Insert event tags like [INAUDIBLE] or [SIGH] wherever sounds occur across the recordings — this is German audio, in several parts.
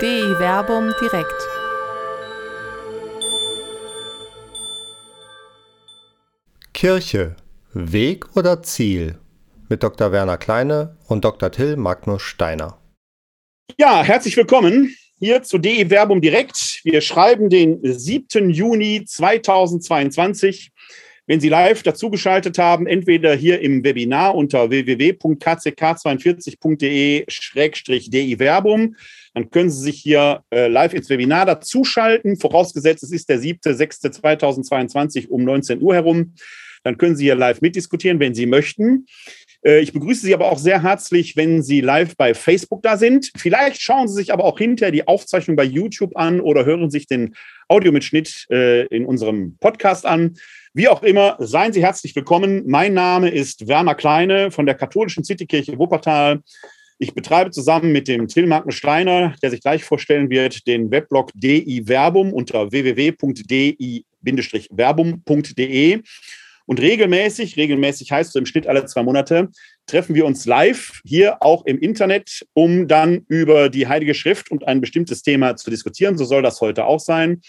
DI Werbung direkt. Kirche, Weg oder Ziel? Mit Dr. Werner Kleine und Dr. Till Magnus Steiner. Ja, herzlich willkommen hier zu DE Werbung direkt. Wir schreiben den 7. Juni 2022. Wenn Sie live dazugeschaltet haben, entweder hier im Webinar unter www.kck42.de-di Werbung, dann können Sie sich hier äh, live ins Webinar dazuschalten, vorausgesetzt es ist der 7.6.2022 um 19 Uhr herum. Dann können Sie hier live mitdiskutieren, wenn Sie möchten. Äh, ich begrüße Sie aber auch sehr herzlich, wenn Sie live bei Facebook da sind. Vielleicht schauen Sie sich aber auch hinterher die Aufzeichnung bei YouTube an oder hören sich den Audiomitschnitt äh, in unserem Podcast an. Wie auch immer, seien Sie herzlich willkommen. Mein Name ist Werner Kleine von der katholischen Citykirche Wuppertal. Ich betreibe zusammen mit dem Till Magnus Steiner, der sich gleich vorstellen wird, den Weblog DI Werbum unter www.di-werbum.de. Und regelmäßig, regelmäßig heißt so im Schnitt alle zwei Monate, treffen wir uns live hier auch im Internet, um dann über die Heilige Schrift und ein bestimmtes Thema zu diskutieren. So soll das heute auch sein.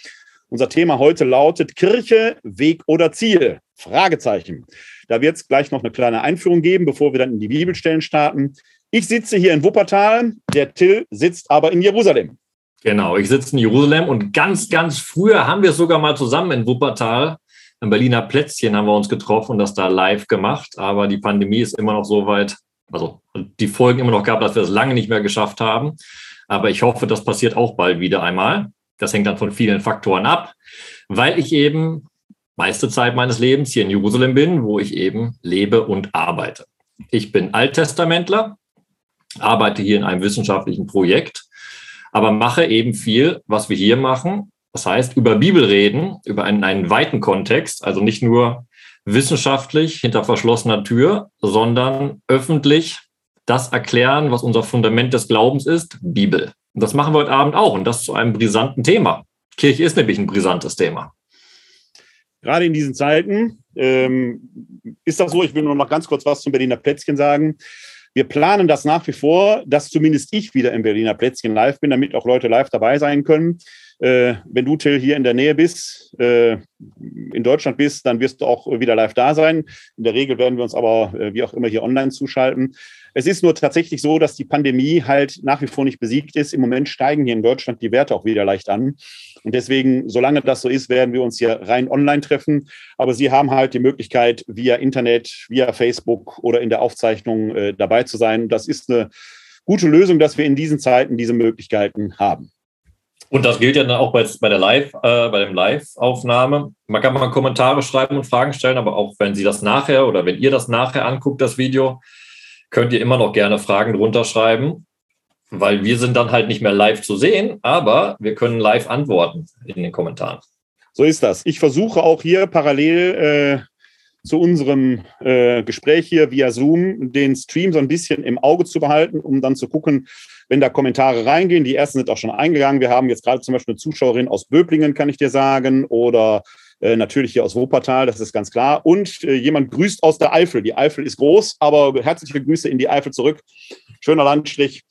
Unser Thema heute lautet Kirche, Weg oder Ziel? Fragezeichen. Da wird es gleich noch eine kleine Einführung geben, bevor wir dann in die Bibelstellen starten. Ich sitze hier in Wuppertal, der Till sitzt aber in Jerusalem. Genau, ich sitze in Jerusalem und ganz, ganz früher haben wir sogar mal zusammen in Wuppertal im Berliner Plätzchen haben wir uns getroffen und das da live gemacht. Aber die Pandemie ist immer noch so weit, also die Folgen immer noch gab, dass wir es lange nicht mehr geschafft haben. Aber ich hoffe, das passiert auch bald wieder einmal. Das hängt dann von vielen Faktoren ab, weil ich eben meiste Zeit meines Lebens hier in Jerusalem bin, wo ich eben lebe und arbeite. Ich bin Alttestamentler, arbeite hier in einem wissenschaftlichen Projekt, aber mache eben viel, was wir hier machen. Das heißt, über Bibel reden, über einen, einen weiten Kontext, also nicht nur wissenschaftlich hinter verschlossener Tür, sondern öffentlich das erklären, was unser Fundament des Glaubens ist, Bibel. Und das machen wir heute Abend auch und das zu einem brisanten Thema. Kirche ist nämlich ein brisantes Thema. Gerade in diesen Zeiten ähm, ist das so, ich will nur noch ganz kurz was zum Berliner Plätzchen sagen. Wir planen das nach wie vor, dass zumindest ich wieder im Berliner Plätzchen live bin, damit auch Leute live dabei sein können. Äh, wenn du, Till, hier in der Nähe bist, äh, in Deutschland bist, dann wirst du auch wieder live da sein. In der Regel werden wir uns aber äh, wie auch immer hier online zuschalten. Es ist nur tatsächlich so, dass die Pandemie halt nach wie vor nicht besiegt ist. Im Moment steigen hier in Deutschland die Werte auch wieder leicht an. Und deswegen, solange das so ist, werden wir uns hier rein online treffen. Aber Sie haben halt die Möglichkeit, via Internet, via Facebook oder in der Aufzeichnung äh, dabei zu sein. Das ist eine gute Lösung, dass wir in diesen Zeiten diese Möglichkeiten haben. Und das gilt ja dann auch bei, bei der Live, äh, bei dem Live-Aufnahme. Man kann mal Kommentare schreiben und Fragen stellen, aber auch wenn Sie das nachher oder wenn ihr das nachher anguckt, das Video, könnt ihr immer noch gerne Fragen drunter schreiben, weil wir sind dann halt nicht mehr live zu sehen, aber wir können live antworten in den Kommentaren. So ist das. Ich versuche auch hier parallel äh, zu unserem äh, Gespräch hier via Zoom den Stream so ein bisschen im Auge zu behalten, um dann zu gucken, wenn da Kommentare reingehen. Die ersten sind auch schon eingegangen. Wir haben jetzt gerade zum Beispiel eine Zuschauerin aus Böblingen, kann ich dir sagen, oder äh, natürlich hier aus Wuppertal, das ist ganz klar. Und äh, jemand grüßt aus der Eifel. Die Eifel ist groß, aber herzliche Grüße in die Eifel zurück. Schöner Landstrich.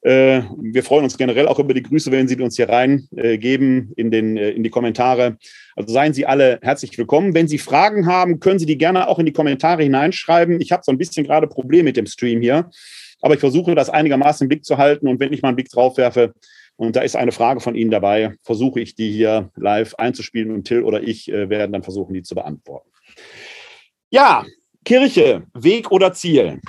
Äh, wir freuen uns generell auch über die Grüße, wenn Sie uns hier reingeben in, den, in die Kommentare. Also seien Sie alle herzlich willkommen. Wenn Sie Fragen haben, können Sie die gerne auch in die Kommentare hineinschreiben. Ich habe so ein bisschen gerade Probleme mit dem Stream hier, aber ich versuche das einigermaßen im Blick zu halten. Und wenn ich mal einen Blick drauf werfe, und da ist eine Frage von Ihnen dabei. Versuche ich die hier live einzuspielen und Till oder ich äh, werden dann versuchen, die zu beantworten. Ja, Kirche, Weg oder Ziel?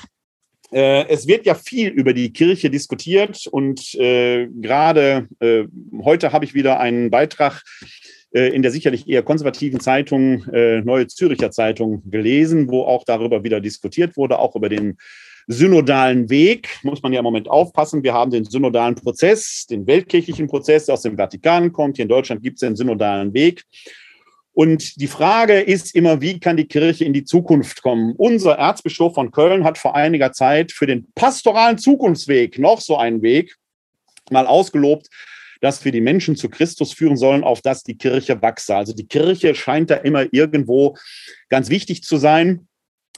Äh, es wird ja viel über die Kirche diskutiert und äh, gerade äh, heute habe ich wieder einen Beitrag äh, in der sicherlich eher konservativen Zeitung, äh, Neue Züricher Zeitung, gelesen, wo auch darüber wieder diskutiert wurde, auch über den synodalen Weg, muss man ja im Moment aufpassen. Wir haben den synodalen Prozess, den weltkirchlichen Prozess, der aus dem Vatikan kommt. Hier in Deutschland gibt es den synodalen Weg. Und die Frage ist immer, wie kann die Kirche in die Zukunft kommen? Unser Erzbischof von Köln hat vor einiger Zeit für den pastoralen Zukunftsweg noch so einen Weg mal ausgelobt, dass wir die Menschen zu Christus führen sollen, auf dass die Kirche wachse. Also die Kirche scheint da immer irgendwo ganz wichtig zu sein.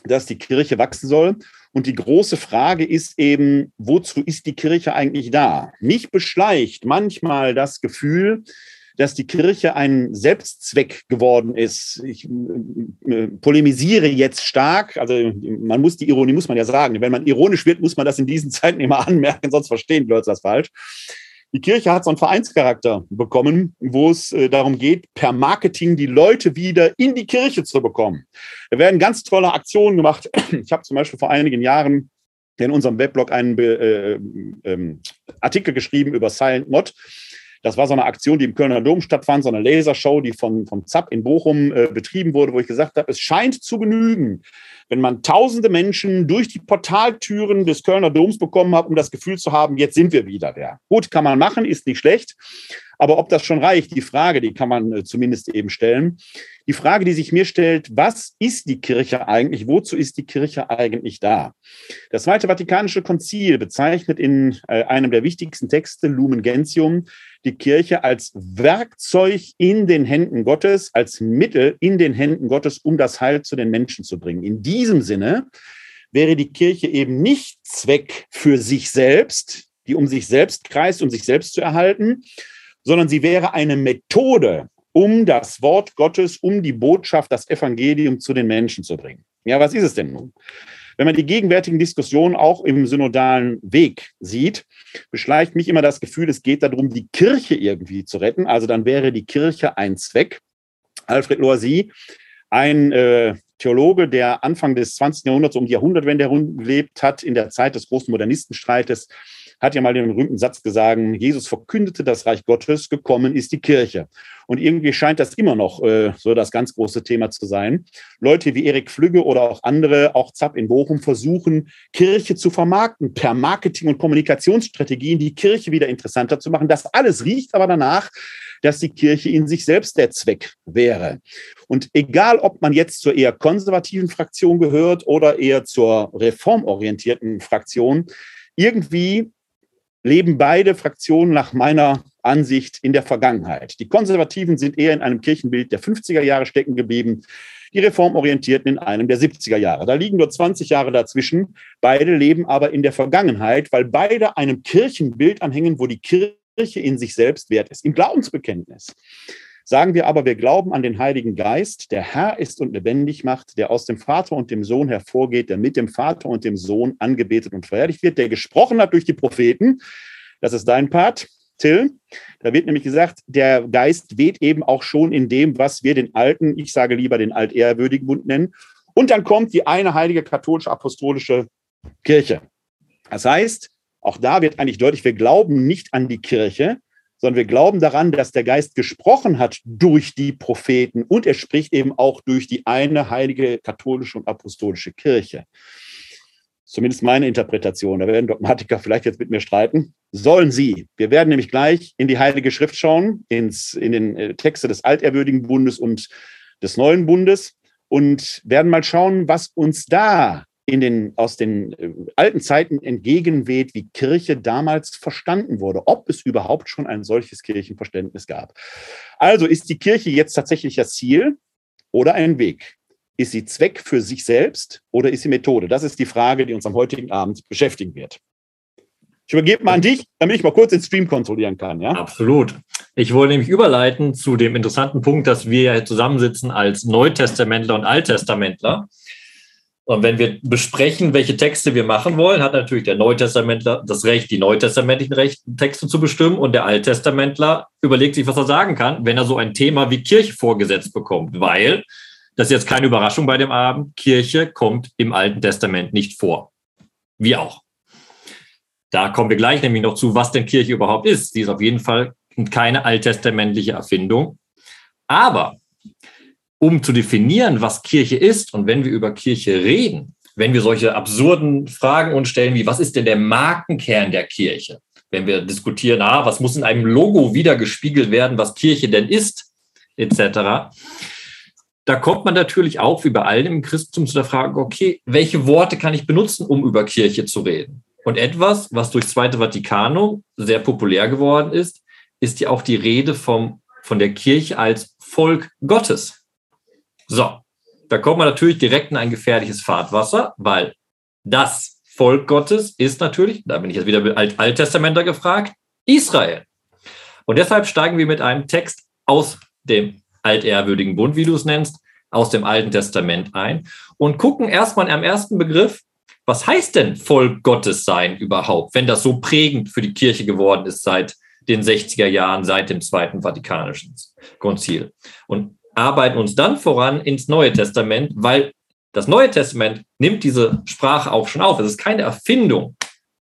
dass die Kirche wachsen soll. Und die große Frage ist eben, wozu ist die Kirche eigentlich da? Mich beschleicht manchmal das Gefühl, dass die Kirche ein Selbstzweck geworden ist. Ich äh, äh, polemisiere jetzt stark, also man muss die Ironie, muss man ja sagen, wenn man ironisch wird, muss man das in diesen Zeiten immer [LAUGHS] anmerken, sonst verstehen die Leute das falsch. Die Kirche hat so einen Vereinscharakter bekommen, wo es äh, darum geht, per Marketing die Leute wieder in die Kirche zu bekommen. Da werden ganz tolle Aktionen gemacht. [CLEARS THROAT] Ich habe zum Beispiel vor einigen Jahren in unserem Weblog einen äh, äh, Artikel geschrieben über Silent Mod. Das war so eine Aktion, die im Kölner Dom stattfand, so eine Lasershow, die von, vom ZAP in Bochum äh, betrieben wurde, wo ich gesagt habe, es scheint zu genügen, wenn man tausende Menschen durch die Portaltüren des Kölner Doms bekommen hat, um das Gefühl zu haben, jetzt sind wir wieder da. Gut, kann man machen, ist nicht schlecht. Aber ob das schon reicht, die Frage, die kann man äh, zumindest eben stellen. Die Frage, die sich mir stellt, was ist die Kirche eigentlich? Wozu ist die Kirche eigentlich da? Das Zweite Vatikanische Konzil bezeichnet in äh, einem der wichtigsten Texte, Lumen Gentium, die Kirche als Werkzeug in den Händen Gottes, als Mittel in den Händen Gottes, um das Heil zu den Menschen zu bringen. In diesem Sinne wäre die Kirche eben nicht Zweck für sich selbst, die um sich selbst kreist, um sich selbst zu erhalten, sondern sie wäre eine Methode, um das Wort Gottes, um die Botschaft, das Evangelium zu den Menschen zu bringen. Ja, was ist es denn nun? Wenn man die gegenwärtigen Diskussionen auch im synodalen Weg sieht, beschleicht mich immer das Gefühl, es geht darum, die Kirche irgendwie zu retten. Also dann wäre die Kirche ein Zweck. Alfred Loisy, ein äh, Theologe, der Anfang des 20. Jahrhunderts um die Jahrhundertwende herum gelebt hat, in der Zeit des großen Modernistenstreites, hat ja mal den berühmten Satz gesagt, Jesus verkündete das Reich Gottes, gekommen ist die Kirche. Und irgendwie scheint das immer noch äh, so das ganz große Thema zu sein. Leute wie Erik Flügge oder auch andere, auch Zapp in Bochum, versuchen, Kirche zu vermarkten per Marketing- und Kommunikationsstrategien, die Kirche wieder interessanter zu machen. Das alles riecht aber danach, dass die Kirche in sich selbst der Zweck wäre. Und egal, ob man jetzt zur eher konservativen Fraktion gehört oder eher zur reformorientierten Fraktion, irgendwie leben beide Fraktionen nach meiner Ansicht in der Vergangenheit. Die Konservativen sind eher in einem Kirchenbild der 50er Jahre stecken geblieben, die Reformorientierten in einem der 70er Jahre. Da liegen nur 20 Jahre dazwischen. Beide leben aber in der Vergangenheit, weil beide einem Kirchenbild anhängen, wo die Kirche in sich selbst wert ist, im Glaubensbekenntnis. Sagen wir aber, wir glauben an den Heiligen Geist, der Herr ist und lebendig macht, der aus dem Vater und dem Sohn hervorgeht, der mit dem Vater und dem Sohn angebetet und verherrlicht wird, der gesprochen hat durch die Propheten. Das ist dein Part, Till. Da wird nämlich gesagt, der Geist weht eben auch schon in dem, was wir den alten, ich sage lieber den altehrwürdigen Bund nennen. Und dann kommt die eine heilige katholische apostolische Kirche. Das heißt, auch da wird eigentlich deutlich, wir glauben nicht an die Kirche, sondern wir glauben daran, dass der Geist gesprochen hat durch die Propheten und er spricht eben auch durch die eine heilige katholische und apostolische Kirche. Zumindest meine Interpretation. Da werden Dogmatiker vielleicht jetzt mit mir streiten. Sollen sie. Wir werden nämlich gleich in die Heilige Schrift schauen, ins, in den äh, Texte des Alterwürdigen Bundes und des Neuen Bundes und werden mal schauen, was uns da in den, aus den äh, alten Zeiten entgegenweht, wie Kirche damals verstanden wurde, ob es überhaupt schon ein solches Kirchenverständnis gab. Also ist die Kirche jetzt tatsächlich das Ziel oder ein Weg? Ist sie Zweck für sich selbst oder ist sie Methode? Das ist die Frage, die uns am heutigen Abend beschäftigen wird. Ich übergebe mal an dich, damit ich mal kurz den Stream kontrollieren kann. Ja? Absolut. Ich wollte nämlich überleiten zu dem interessanten Punkt, dass wir zusammensitzen als Neutestamentler und Alttestamentler. Und wenn wir besprechen, welche Texte wir machen wollen, hat natürlich der Neutestamentler das Recht, die neutestamentlichen Texte zu bestimmen. Und der Alttestamentler überlegt sich, was er sagen kann, wenn er so ein Thema wie Kirche vorgesetzt bekommt. Weil, das ist jetzt keine Überraschung bei dem Abend, Kirche kommt im Alten Testament nicht vor. Wie auch. Da kommen wir gleich nämlich noch zu, was denn Kirche überhaupt ist. Sie ist auf jeden Fall keine alttestamentliche Erfindung. Aber um zu definieren, was Kirche ist und wenn wir über Kirche reden, wenn wir solche absurden Fragen uns stellen wie, was ist denn der Markenkern der Kirche? Wenn wir diskutieren, ah, was muss in einem Logo wiedergespiegelt werden, was Kirche denn ist, etc. Da kommt man natürlich auch, wie bei allen im Christentum, zu der Frage, okay, welche Worte kann ich benutzen, um über Kirche zu reden? Und etwas, was durch Zweite Vatikanum sehr populär geworden ist, ist ja auch die Rede vom, von der Kirche als Volk Gottes. So, da kommt man natürlich direkt in ein gefährliches Fahrtwasser, weil das Volk Gottes ist natürlich, da bin ich jetzt wieder Alt Alttestamenter gefragt, Israel. Und deshalb steigen wir mit einem Text aus dem altehrwürdigen Bund, wie du es nennst, aus dem Alten Testament ein und gucken erstmal am ersten Begriff, was heißt denn Volk Gottes sein überhaupt, wenn das so prägend für die Kirche geworden ist seit den 60er Jahren, seit dem Zweiten Vatikanischen Konzil. Und arbeiten uns dann voran ins Neue Testament, weil das Neue Testament nimmt diese Sprache auch schon auf. Es ist keine Erfindung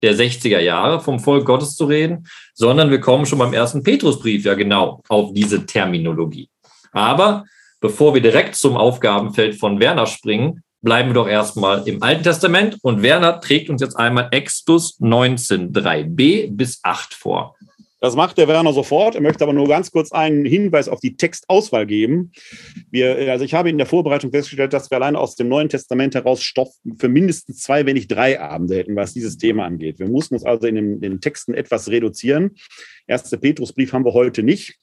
der 60er Jahre, vom Volk Gottes zu reden, sondern wir kommen schon beim ersten Petrusbrief ja genau auf diese Terminologie. Aber bevor wir direkt zum Aufgabenfeld von Werner springen, bleiben wir doch erstmal im Alten Testament und Werner trägt uns jetzt einmal Exodus 19, 3b bis 8 vor. Das macht der Werner sofort. Er möchte aber nur ganz kurz einen Hinweis auf die Textauswahl geben. Wir, also ich habe in der Vorbereitung festgestellt, dass wir allein aus dem Neuen Testament heraus Stoff für mindestens zwei, wenn nicht drei Abende hätten, was dieses Thema angeht. Wir mussten uns also in den, in den Texten etwas reduzieren. Erste Petrusbrief haben wir heute nicht.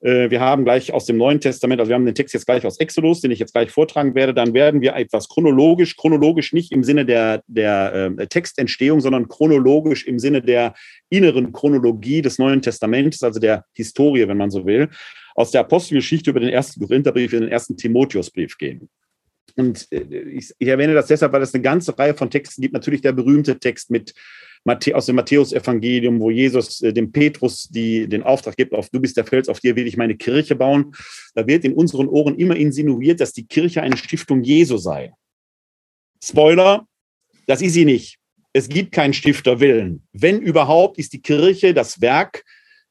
Äh, wir haben gleich aus dem Neuen Testament, also wir haben den Text jetzt gleich aus Exodus, den ich jetzt gleich vortragen werde, dann werden wir etwas chronologisch, chronologisch nicht im Sinne der, der äh, Textentstehung, sondern chronologisch im Sinne der inneren Chronologie des Neuen Testamentes, also der Historie, wenn man so will, aus der Apostelgeschichte über den ersten Korintherbrief in den ersten Timotheusbrief gehen. Und äh, ich, ich erwähne das deshalb, weil es eine ganze Reihe von Texten gibt. Natürlich der berühmte Text mit aus dem Matthäusevangelium, wo Jesus äh, dem Petrus die, den Auftrag gibt, auf du bist der Fels, auf dir will ich meine Kirche bauen. Da wird in unseren Ohren immer insinuiert, dass die Kirche eine Stiftung Jesu sei. Spoiler, das ist sie nicht. Es gibt keinen Stifterwillen. Wenn überhaupt, ist die Kirche das Werk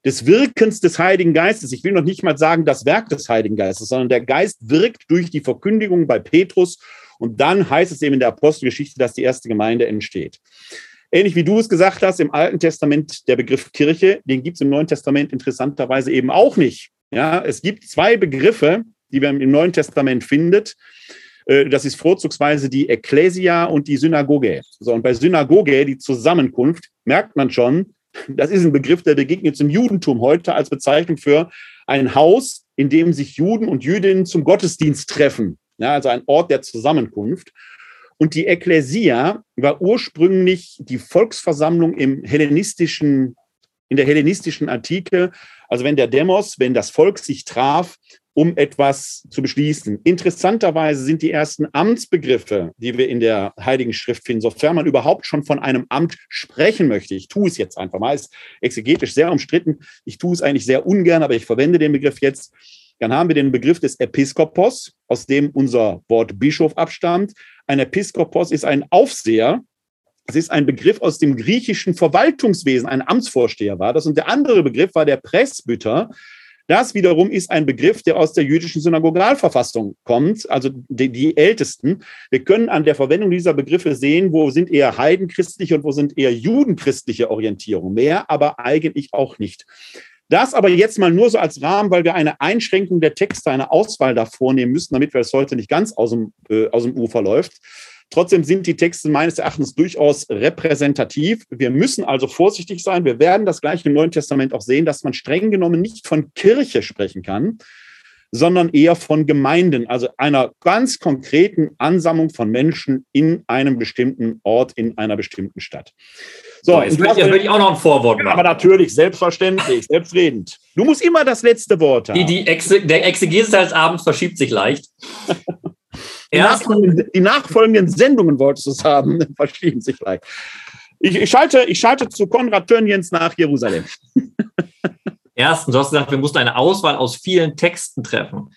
des Wirkens des Heiligen Geistes. Ich will noch nicht mal sagen das Werk des Heiligen Geistes, sondern der Geist wirkt durch die Verkündigung bei Petrus und dann heißt es eben in der Apostelgeschichte, dass die erste Gemeinde entsteht. Ähnlich wie du es gesagt hast, im Alten Testament der Begriff Kirche, den gibt es im Neuen Testament interessanterweise eben auch nicht. Ja, es gibt zwei Begriffe, die man im Neuen Testament findet. Äh, das ist vorzugsweise die Ekklesia und die Synagoge. So, und bei Synagoge, die Zusammenkunft, merkt man schon, das ist ein Begriff, der begegnet im Judentum heute als Bezeichnung für ein Haus, in dem sich Juden und Jüdinnen zum Gottesdienst treffen. Ja, also ein Ort der Zusammenkunft. Und die Ekklesia war ursprünglich die Volksversammlung im hellenistischen, in der hellenistischen Antike. Also wenn der Demos, wenn das Volk sich traf, um etwas zu beschließen. Interessanterweise sind die ersten Amtsbegriffe, die wir in der Heiligen Schrift finden, sofern man überhaupt schon von einem Amt sprechen möchte. Ich tue es jetzt einfach mal, ist exegetisch sehr umstritten. Ich tue es eigentlich sehr ungern, aber ich verwende den Begriff jetzt. Dann haben wir den Begriff des Episkopos, aus dem unser Wort Bischof abstammt. Ein Episkopos ist ein Aufseher. Es ist ein Begriff aus dem griechischen Verwaltungswesen. Ein Amtsvorsteher war das. Und der andere Begriff war der Presbyter. Das wiederum ist ein Begriff, der aus der jüdischen Synagogalverfassung kommt, also die, die, Ältesten. Wir können an der Verwendung dieser Begriffe sehen, wo sind eher heidenchristliche und wo sind eher judenchristliche Orientierungen. Mehr aber eigentlich auch nicht. Das aber jetzt mal nur so als Rahmen, weil wir eine Einschränkung der Texte, eine Auswahl da vornehmen müssen, damit wir es heute nicht ganz aus dem, äh, aus dem Ufer läuft. Trotzdem sind die Texte meines Erachtens durchaus repräsentativ. Wir müssen also vorsichtig sein. Wir werden das gleich im Neuen Testament auch sehen, dass man streng genommen nicht von Kirche sprechen kann, sondern eher von Gemeinden, also einer ganz konkreten Ansammlung von Menschen in einem bestimmten Ort, in einer bestimmten Stadt. So, jetzt jetzt will ich auch noch ein Vorwort machen. Aber natürlich, selbstverständlich, selbstredend. Du musst immer das letzte Wort haben. Die, die Exe, der Exegese des Abends verschiebt sich leicht. [LAUGHS] die, nachfolgenden, die nachfolgenden Sendungen wolltest du es haben, [LAUGHS] verschieben sich leicht. Ich, ich, schalte, ich schalte zu Konrad Tönjens nach Jerusalem. [LAUGHS] Erstens, du hast gesagt, wir mussten eine Auswahl aus vielen Texten treffen.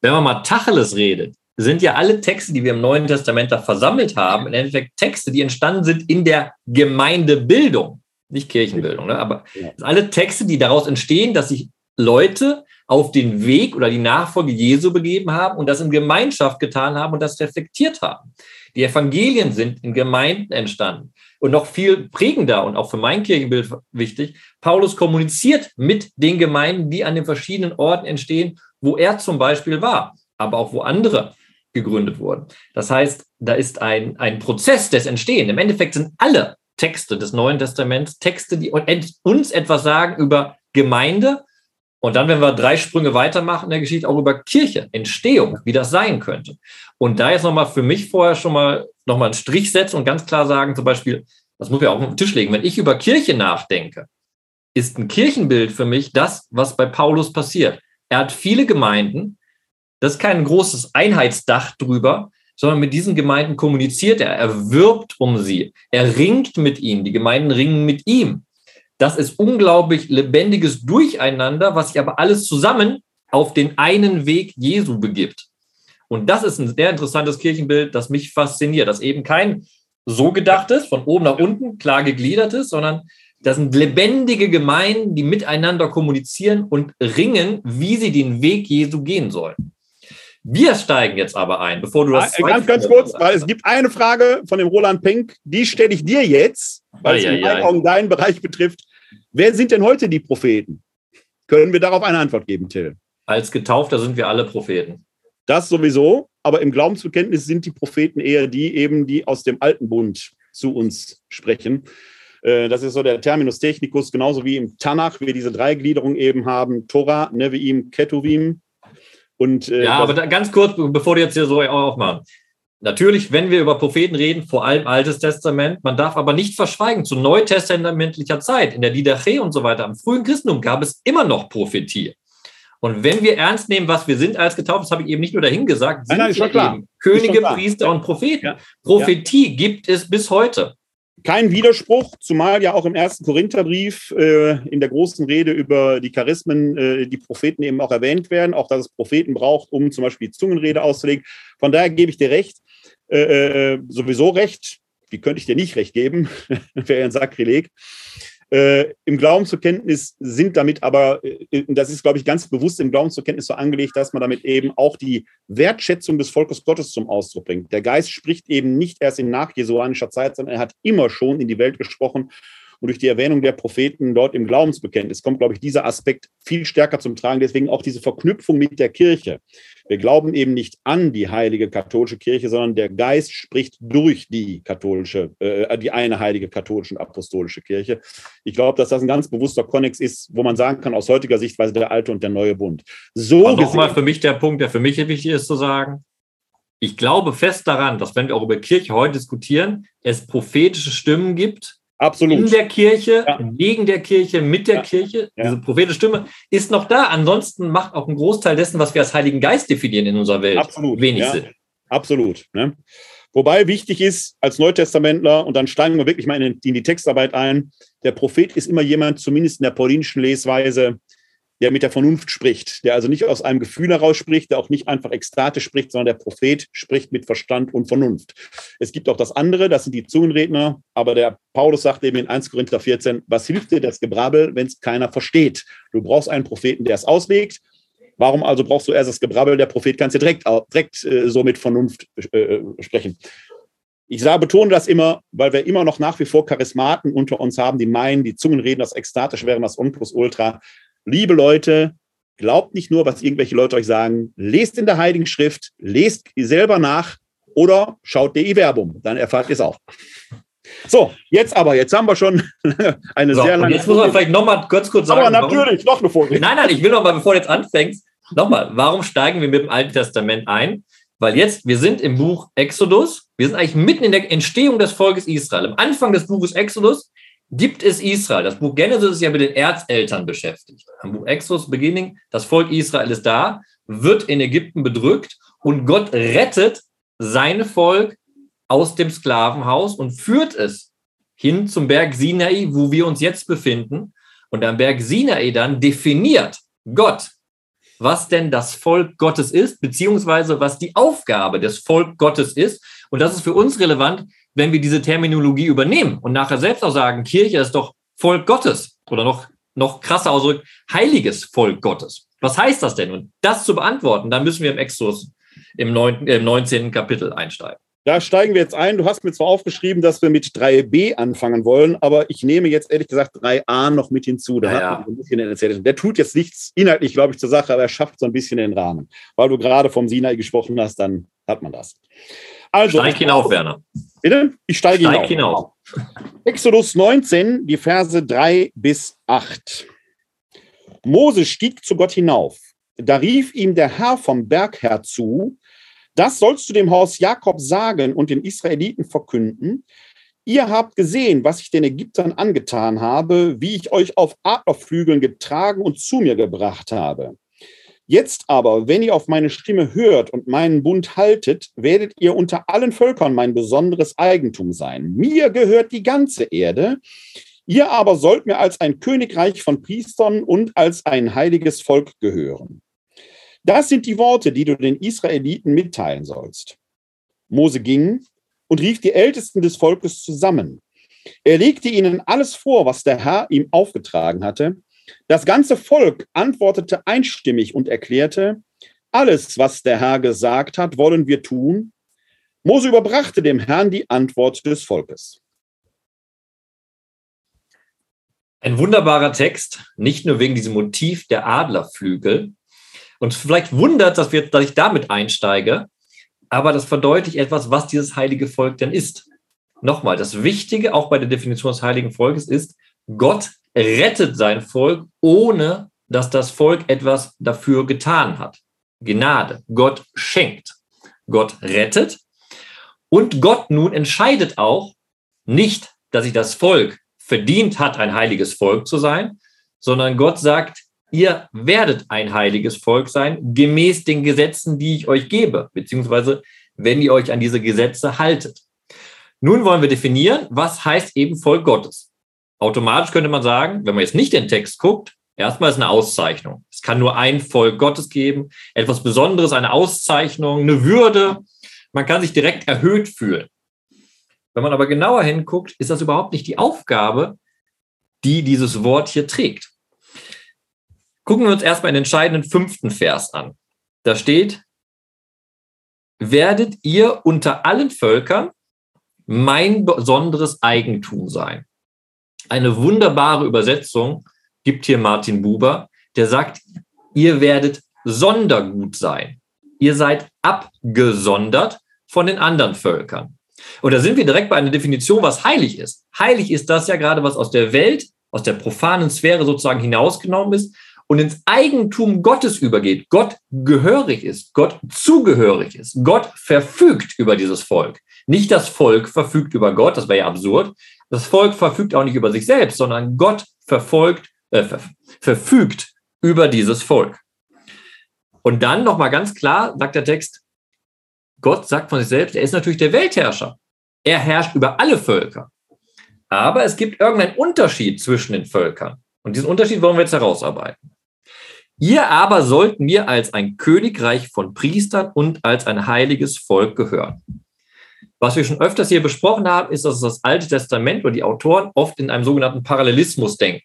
Wenn man mal Tacheles redet, sind ja alle Texte, die wir im Neuen Testament da versammelt haben, im Endeffekt Texte, die entstanden sind in der Gemeindebildung, nicht Kirchenbildung, ne? aber alle Texte, die daraus entstehen, dass sich Leute auf den Weg oder die Nachfolge Jesu begeben haben und das in Gemeinschaft getan haben und das reflektiert haben. Die Evangelien sind in Gemeinden entstanden. Und noch viel prägender und auch für mein Kirchenbild wichtig, Paulus kommuniziert mit den Gemeinden, die an den verschiedenen Orten entstehen, wo er zum Beispiel war, aber auch wo andere gegründet wurden. Das heißt, da ist ein, ein Prozess des Entstehens. Im Endeffekt sind alle Texte des Neuen Testaments Texte, die uns etwas sagen über Gemeinde Und dann, wenn wir drei Sprünge weitermachen in der Geschichte, auch über Kirche, Entstehung, wie das sein könnte. Und da jetzt nochmal für mich vorher schon mal nochmal einen Strich setzen und ganz klar sagen, zum Beispiel, das muss wir auch auf den Tisch legen, wenn ich über Kirche nachdenke, ist ein Kirchenbild für mich das, was bei Paulus passiert. Er hat viele Gemeinden, das ist kein großes Einheitsdach drüber, sondern mit diesen Gemeinden kommuniziert er, er wirbt um sie, er ringt mit ihnen, die Gemeinden ringen mit ihm. Das ist unglaublich lebendiges Durcheinander, was sich aber alles zusammen auf den einen Weg Jesu begibt. Und das ist ein sehr interessantes Kirchenbild, das mich fasziniert, dass eben kein so gedachtes, von oben nach unten, klar gegliedertes, sondern das sind lebendige Gemeinden, die miteinander kommunizieren und ringen, wie sie den Weg Jesu gehen sollen. Wir steigen jetzt aber ein, bevor du das. Ah, ganz, ganz kurz, weil es gibt eine Frage von dem Roland Pink, die stelle ich dir jetzt, weil es in meinen Augen deinen Bereich betrifft. Wer sind denn heute die Propheten? Können wir darauf eine Antwort geben, Till? Als Getaufter sind wir alle Propheten. Das sowieso, aber im Glaubensbekenntnis sind die Propheten eher die eben, die aus dem alten Bund zu uns sprechen. Äh, das ist so der Terminus technicus, genauso wie im Tanach wir diese Dreigliederung eben haben: Torah, Nevi'im, Ketuvim. Und, äh, ja, aber da, ganz kurz, bevor du jetzt hier so aufmachst. Natürlich, wenn wir über Propheten reden, vor allem Altes Testament, man darf aber nicht verschweigen, zu neutestamentlicher Zeit, in der Didache und so weiter, am frühen Christentum gab es immer noch Prophetie. Und wenn wir ernst nehmen, was wir sind als getauft, das habe ich eben nicht nur dahin gesagt, sind nein, nein, klar. Könige, Priester und Propheten. Ja. Prophetie ja. gibt es bis heute. Kein Widerspruch, zumal ja auch im ersten Korintherbrief äh, in der großen Rede über die Charismen äh, die Propheten eben auch erwähnt werden, auch dass es Propheten braucht, um zum Beispiel die Zungenrede auszulegen. Von daher gebe ich dir recht, äh, äh sowieso recht. Wie könnte ich dir nicht recht geben? [LAUGHS] Wäre ein Sakrileg. Äh, Im Glauben zur Kenntnis sind damit aber, äh, das ist, glaube ich, ganz bewusst im Glauben zur Kenntnis so angelegt, dass man damit eben auch die Wertschätzung des Volkes Gottes zum Ausdruck bringt. Der Geist spricht eben nicht erst in nachjesuanischer Zeit, sondern er hat immer schon in die Welt gesprochen und durch die Erwähnung der Propheten dort im Glaubensbekenntnis kommt, glaube ich, dieser Aspekt viel stärker zum Tragen. Deswegen auch diese Verknüpfung mit der Kirche. Wir glauben eben nicht an die heilige katholische Kirche, sondern der Geist spricht durch die katholische, äh, die eine heilige katholische und apostolische Kirche. Ich glaube, dass das ein ganz bewusster Konnex ist, wo man sagen kann, aus heutiger Sichtweise der alte und der neue Bund. So nochmal für mich der Punkt, der für mich wichtig ist zu sagen, ich glaube fest daran, dass wenn wir auch über Kirche heute diskutieren, es prophetische Stimmen gibt, Absolut. In der Kirche, ja. gegen der Kirche, mit der ja. Kirche. Ja. Diese prophetische Stimme ist noch da. Ansonsten macht auch ein Großteil dessen, was wir als Heiligen Geist definieren in unserer Welt, Absolut. wenig Sinn. Absolut. Ne? Wobei wichtig ist, als Neutestamentler, und dann steigen wir wirklich mal in, in die Textarbeit ein, der Prophet ist immer jemand, zumindest in der paulinischen Lesweise, der mit der Vernunft spricht, der also nicht aus einem Gefühl heraus spricht, der auch nicht einfach ekstatisch spricht, sondern der Prophet spricht mit Verstand und Vernunft. Es gibt auch das andere, das sind die Zungenredner, aber der Paulus sagt eben in 1 Korinther 14, was hilft dir das Gebrabbel, wenn es keiner versteht? Du brauchst einen Propheten, der es auslegt. Warum also brauchst du erst das Gebrabbel? Der Prophet kann es dir direkt, direkt äh, so mit Vernunft äh, sprechen. Ich sage, betone das immer, weil wir immer noch nach wie vor Charismaten unter uns haben, die meinen, die Zungenreden, das ekstatisch wären das Unplus-Ultra liebe Leute, glaubt nicht nur, was irgendwelche Leute euch sagen. Lest in der Heiligen Schrift, lest selber nach oder schaut DI Werbung, dann erfahrt ihr es auch. So, jetzt aber, jetzt haben wir schon [LAUGHS] eine so, sehr lange. Jetzt muss man vielleicht nochmal kurz kurz sagen. Aber natürlich, warum, noch eine Folge. Nein, nein, ich will noch mal, bevor du jetzt anfängst, nochmal, warum steigen wir mit dem Alten Testament ein? Weil jetzt, wir sind im Buch Exodus, wir sind eigentlich mitten in der Entstehung des Volkes Israel. Am Anfang des Buches Exodus gibt es Israel. Das Buch Genesis ist ja mit den Erzeltern beschäftigt. Am Buch Exodus Beginning, das Volk Israel ist da, wird in Ägypten bedrückt und Gott rettet sein Volk aus dem Sklavenhaus und führt es hin zum Berg Sinai, wo wir uns jetzt befinden. Und am Berg Sinai dann definiert Gott, was denn das Volk Gottes ist, beziehungsweise was die Aufgabe des Volk Gottes ist. Und das ist für uns relevant, wenn wir diese Terminologie übernehmen und nachher selbst auch sagen, Kirche ist doch Volk Gottes oder noch, noch krasser ausdrücken, heiliges Volk Gottes. Was heißt das denn? Und das zu beantworten, dann müssen wir im Exodus im, 9, äh, im 19. Kapitel einsteigen. Da steigen wir jetzt ein. Du hast mir zwar aufgeschrieben, dass wir mit 3b anfangen wollen, aber ich nehme jetzt ehrlich gesagt 3a noch mit hinzu. Da ja, hat ein bisschen erzählt. Der tut jetzt nichts inhaltlich, glaube ich, zur Sache, aber er schafft so ein bisschen den Rahmen. Weil du gerade vom Sinai gesprochen hast, dann hat man das. Also, Steig hinauf, Werner. Bitte? Ich steige Steig hinauf. hinauf. Exodus 19, die Verse 3 bis 8. Mose stieg zu Gott hinauf. Da rief ihm der Herr vom Berg her zu, das sollst du dem Haus Jakob sagen und den Israeliten verkünden. Ihr habt gesehen, was ich den Ägyptern angetan habe, wie ich euch auf Adlerflügeln getragen und zu mir gebracht habe. Jetzt aber, wenn ihr auf meine Stimme hört und meinen Bund haltet, werdet ihr unter allen Völkern mein besonderes Eigentum sein. Mir gehört die ganze Erde. Ihr aber sollt mir als ein Königreich von Priestern und als ein heiliges Volk gehören. Das sind die Worte, die du den Israeliten mitteilen sollst. Mose ging und rief die Ältesten des Volkes zusammen. Er legte ihnen alles vor, was der Herr ihm aufgetragen hatte. Das ganze Volk antwortete einstimmig und erklärte, alles, was der Herr gesagt hat, wollen wir tun. Mose überbrachte dem Herrn die Antwort des Volkes. Ein wunderbarer Text, nicht nur wegen diesem Motiv der Adlerflügel. Und vielleicht wundert, dass, wir, dass ich damit einsteige, aber das verdeutlicht etwas, was dieses heilige Volk denn ist. Nochmal, das Wichtige auch bei der Definition des heiligen Volkes ist, Gott rettet sein Volk, ohne dass das Volk etwas dafür getan hat. Gnade. Gott schenkt. Gott rettet. Und Gott nun entscheidet auch nicht, dass sich das Volk verdient hat, ein heiliges Volk zu sein, sondern Gott sagt, ihr werdet ein heiliges Volk sein, gemäß den Gesetzen, die ich euch gebe, beziehungsweise wenn ihr euch an diese Gesetze haltet. Nun wollen wir definieren, was heißt eben Volk Gottes. Automatisch könnte man sagen, wenn man jetzt nicht den Text guckt, erstmal ist eine Auszeichnung. Es kann nur ein Volk Gottes geben, etwas Besonderes, eine Auszeichnung, eine Würde. Man kann sich direkt erhöht fühlen. Wenn man aber genauer hinguckt, ist das überhaupt nicht die Aufgabe, die dieses Wort hier trägt. Gucken wir uns erstmal den entscheidenden fünften Vers an. Da steht, werdet ihr unter allen Völkern mein besonderes Eigentum sein. Eine wunderbare Übersetzung gibt hier Martin Buber, der sagt, ihr werdet Sondergut sein. Ihr seid abgesondert von den anderen Völkern. Und da sind wir direkt bei einer Definition, was heilig ist. Heilig ist das ja gerade, was aus der Welt, aus der profanen Sphäre sozusagen hinausgenommen ist und ins Eigentum Gottes übergeht, Gott gehörig ist, Gott zugehörig ist, Gott verfügt über dieses Volk. Nicht das Volk verfügt über Gott, das wäre ja absurd. Das Volk verfügt auch nicht über sich selbst, sondern Gott verfolgt, äh, ver verfügt über dieses Volk. Und dann nochmal ganz klar sagt der Text, Gott sagt von sich selbst, er ist natürlich der Weltherrscher. Er herrscht über alle Völker. Aber es gibt irgendeinen Unterschied zwischen den Völkern. Und diesen Unterschied wollen wir jetzt herausarbeiten. Ihr aber sollt mir als ein Königreich von Priestern und als ein heiliges Volk gehören. Was wir schon öfters hier besprochen haben, ist, dass das Alte Testament oder die Autoren oft in einem sogenannten Parallelismus denken.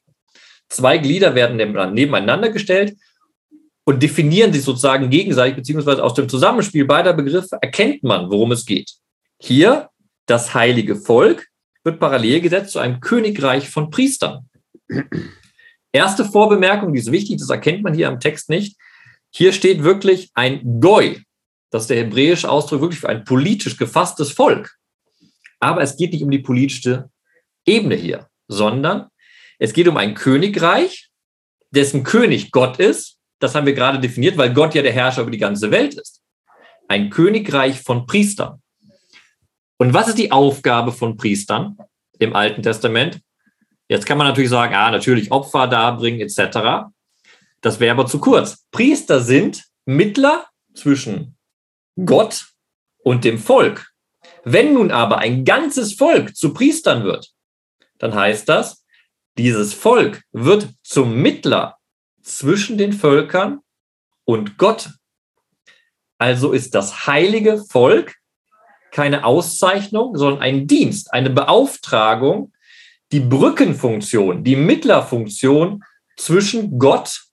Zwei Glieder werden nebeneinander gestellt und definieren sich sozusagen gegenseitig, beziehungsweise aus dem Zusammenspiel beider Begriffe erkennt man, worum es geht. Hier das heilige Volk wird parallel gesetzt zu einem Königreich von Priestern. Erste Vorbemerkung, die ist wichtig, das erkennt man hier am Text nicht. Hier steht wirklich ein Goi. Das ist der hebräische Ausdruck wirklich für ein politisch gefasstes Volk. Aber es geht nicht um die politische Ebene hier, sondern es geht um ein Königreich, dessen König Gott ist. Das haben wir gerade definiert, weil Gott ja der Herrscher über die ganze Welt ist. Ein Königreich von Priestern. Und was ist die Aufgabe von Priestern im Alten Testament? Jetzt kann man natürlich sagen, ah, natürlich Opfer darbringen etc. Das wäre aber zu kurz. Priester sind Mittler zwischen Gott und dem Volk. Wenn nun aber ein ganzes Volk zu Priestern wird, dann heißt das, dieses Volk wird zum Mittler zwischen den Völkern und Gott. Also ist das heilige Volk keine Auszeichnung, sondern ein Dienst, eine Beauftragung, die Brückenfunktion, die Mittlerfunktion zwischen Gott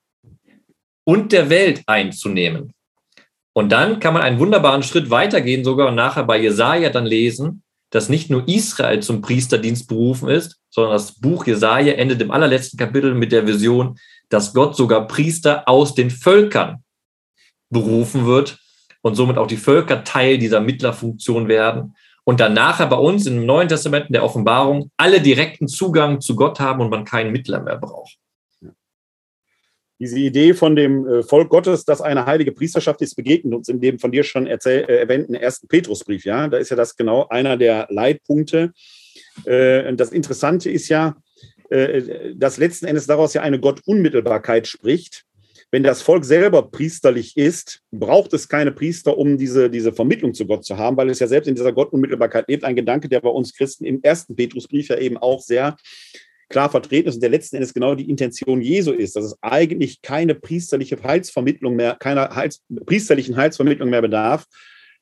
und der Welt einzunehmen. Und dann kann man einen wunderbaren Schritt weitergehen, sogar und nachher bei Jesaja dann lesen, dass nicht nur Israel zum Priesterdienst berufen ist, sondern das Buch Jesaja endet im allerletzten Kapitel mit der Vision, dass Gott sogar Priester aus den Völkern berufen wird und somit auch die Völker Teil dieser Mittlerfunktion werden und dann nachher bei uns im Neuen Testament in der Offenbarung alle direkten Zugang zu Gott haben und man keinen Mittler mehr braucht. Diese Idee von dem äh, Volk Gottes, das eine heilige Priesterschaft ist, begegnet uns in dem von dir schon erzähl, äh, erwähnten ersten Petrusbrief. Ja, da ist ja das genau einer der Leitpunkte. Äh, das Interessante ist ja, äh, dass letzten Endes daraus ja eine Gottunmittelbarkeit spricht. Wenn das Volk selber priesterlich ist, braucht es keine Priester, um diese, diese Vermittlung zu Gott zu haben, weil es ja selbst in dieser Gottunmittelbarkeit lebt. Ein Gedanke, der bei uns Christen im ersten Petrusbrief ja eben auch sehr klar vertreten ist und der letzten Endes genau die Intention Jesu ist, dass es eigentlich keine priesterliche Heilsvermittlung mehr, keiner Heils, priesterlichen Heilsvermittlung mehr bedarf.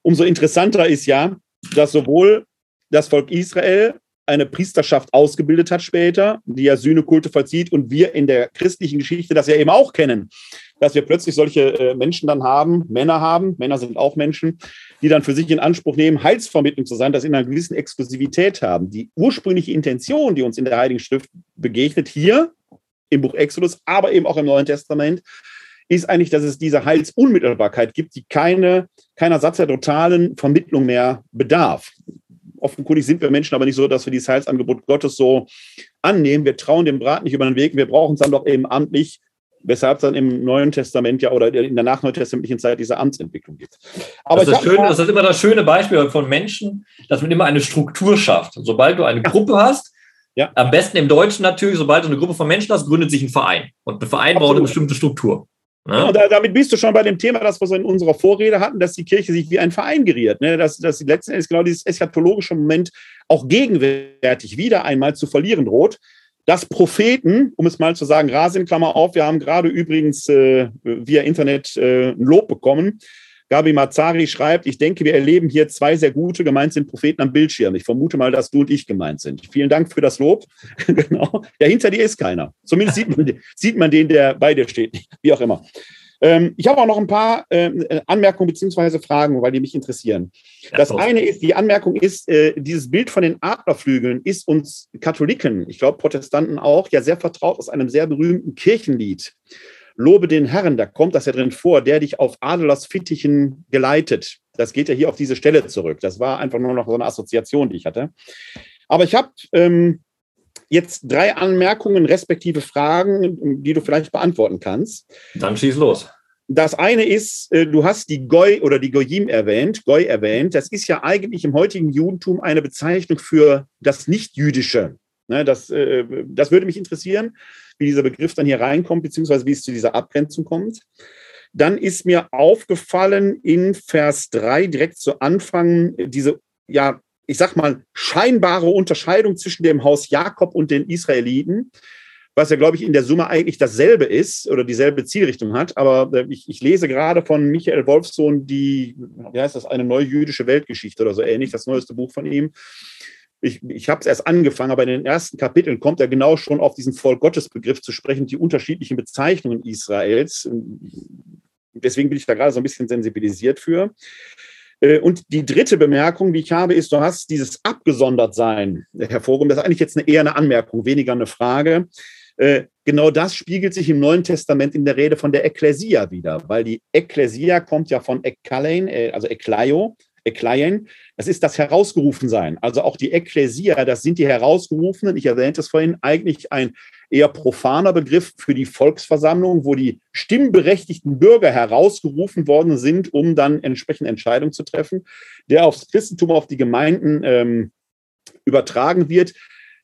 Umso interessanter ist ja, dass sowohl das Volk Israel eine Priesterschaft ausgebildet hat später, die ja Sühnekulte vollzieht und wir in der christlichen Geschichte das ja eben auch kennen, dass wir plötzlich solche äh, Menschen dann haben, Männer haben, Männer sind auch Menschen, die dann für sich in Anspruch nehmen, Heilsvermittlung zu sein, das in einer gewissen Exklusivität haben. Die ursprüngliche Intention, die uns in der Heiligen Schrift begegnet, hier im Buch Exodus, aber eben auch im Neuen Testament, ist eigentlich, dass es diese Heilsunmittelbarkeit gibt, die keine, keiner Satz der totalen Vermittlung mehr bedarf offenkundig sind wir Menschen aber nicht so, dass wir dieses Heilsangebot Gottes so annehmen. Wir trauen dem Brat nicht über den Weg. Wir brauchen es dann doch eben amtlich, weshalb es dann im Neuen Testament ja oder in der nachneutestamentlichen Zeit diese Amtsentwicklung gibt. Aber das, ist schön, das ist immer das schöne Beispiel von Menschen, dass man immer eine Struktur schafft. Sobald du eine ja. Gruppe hast, ja. am besten im Deutschen natürlich, sobald du eine Gruppe von Menschen hast, gründet sich ein Verein. Und ein Verein Absolut. braucht eine bestimmte Struktur. Ja. Ja, da, damit bist du schon bei dem Thema, das wir in unserer Vorrede hatten, dass die Kirche sich wie ein Verein geriert. Ne? Dass, dass letzten Endes genau dieses eschatologische Moment auch gegenwärtig wieder einmal zu verlieren droht. Dass Propheten, um es mal zu sagen, Rasin, Klammer auf, wir haben gerade übrigens äh, via Internet äh, ein Lob bekommen Gabi Mazzari schreibt, ich denke, wir erleben hier zwei sehr gute, gemeint sind Propheten am Bildschirm. Ich vermute mal, dass du und ich gemeint sind. Vielen Dank für das Lob. [LAUGHS] genau. Ja, hinter dir ist keiner. Zumindest sieht man, sieht man den, der bei dir steht. Wie auch immer. Ähm, ich habe auch noch ein paar äh, Anmerkungen bzw. Fragen, weil die mich interessieren. Das eine ist, die Anmerkung ist, äh, dieses Bild von den Adlerflügeln ist uns Katholiken, ich glaube Protestanten auch, ja sehr vertraut aus einem sehr berühmten Kirchenlied. Lobe den Herrn, da kommt das ja drin vor, der dich auf Adlers Fittichen geleitet. Das geht ja hier auf diese Stelle zurück. Das war einfach nur noch so eine Assoziation, die ich hatte. Aber ich habe ähm, jetzt drei Anmerkungen respektive Fragen, die du vielleicht beantworten kannst. Dann schieß los. Das eine ist, äh, du hast die Goi oder die Goyim erwähnt, Goi erwähnt. Das ist ja eigentlich im heutigen Judentum eine Bezeichnung für das Nichtjüdische. Ne, das, äh, das würde mich interessieren wie dieser Begriff dann hier reinkommt, beziehungsweise wie es zu dieser Abgrenzung kommt. Dann ist mir aufgefallen in Vers 3 direkt zu Anfang diese, ja, ich sag mal, scheinbare Unterscheidung zwischen dem Haus Jakob und den Israeliten, was ja, glaube ich, in der Summe eigentlich dasselbe ist oder dieselbe Zielrichtung hat. Aber äh, ich, ich lese gerade von Michael Wolfsohn die, wie heißt das, eine neue jüdische Weltgeschichte oder so ähnlich, das neueste Buch von ihm ich, ich habe es erst angefangen, aber in den ersten Kapiteln kommt er genau schon auf diesen Volk Gottes Begriff zu sprechen, die unterschiedlichen Bezeichnungen Israels. Deswegen bin ich da gerade so ein bisschen sensibilisiert für. Äh, und die dritte Bemerkung, die ich habe, ist, du hast dieses Abgesondertsein hervorgehoben. Das ist eigentlich jetzt eine, eher eine Anmerkung, weniger eine Frage. Äh, genau das spiegelt sich im Neuen Testament in der Rede von der Ekklesia wieder, weil die Ekklesia kommt ja von Ekkalein, äh, also Ekkleio, Ekkleien, das ist das Herausgerufensein. Also auch die Ekklesia, das sind die Herausgerufenen. Ich erwähnte es vorhin, eigentlich ein eher profaner Begriff für die Volksversammlung, wo die stimmberechtigten Bürger herausgerufen worden sind, um dann entsprechende Entscheidungen zu treffen, der aufs Christentum, auf die Gemeinden ähm, übertragen wird,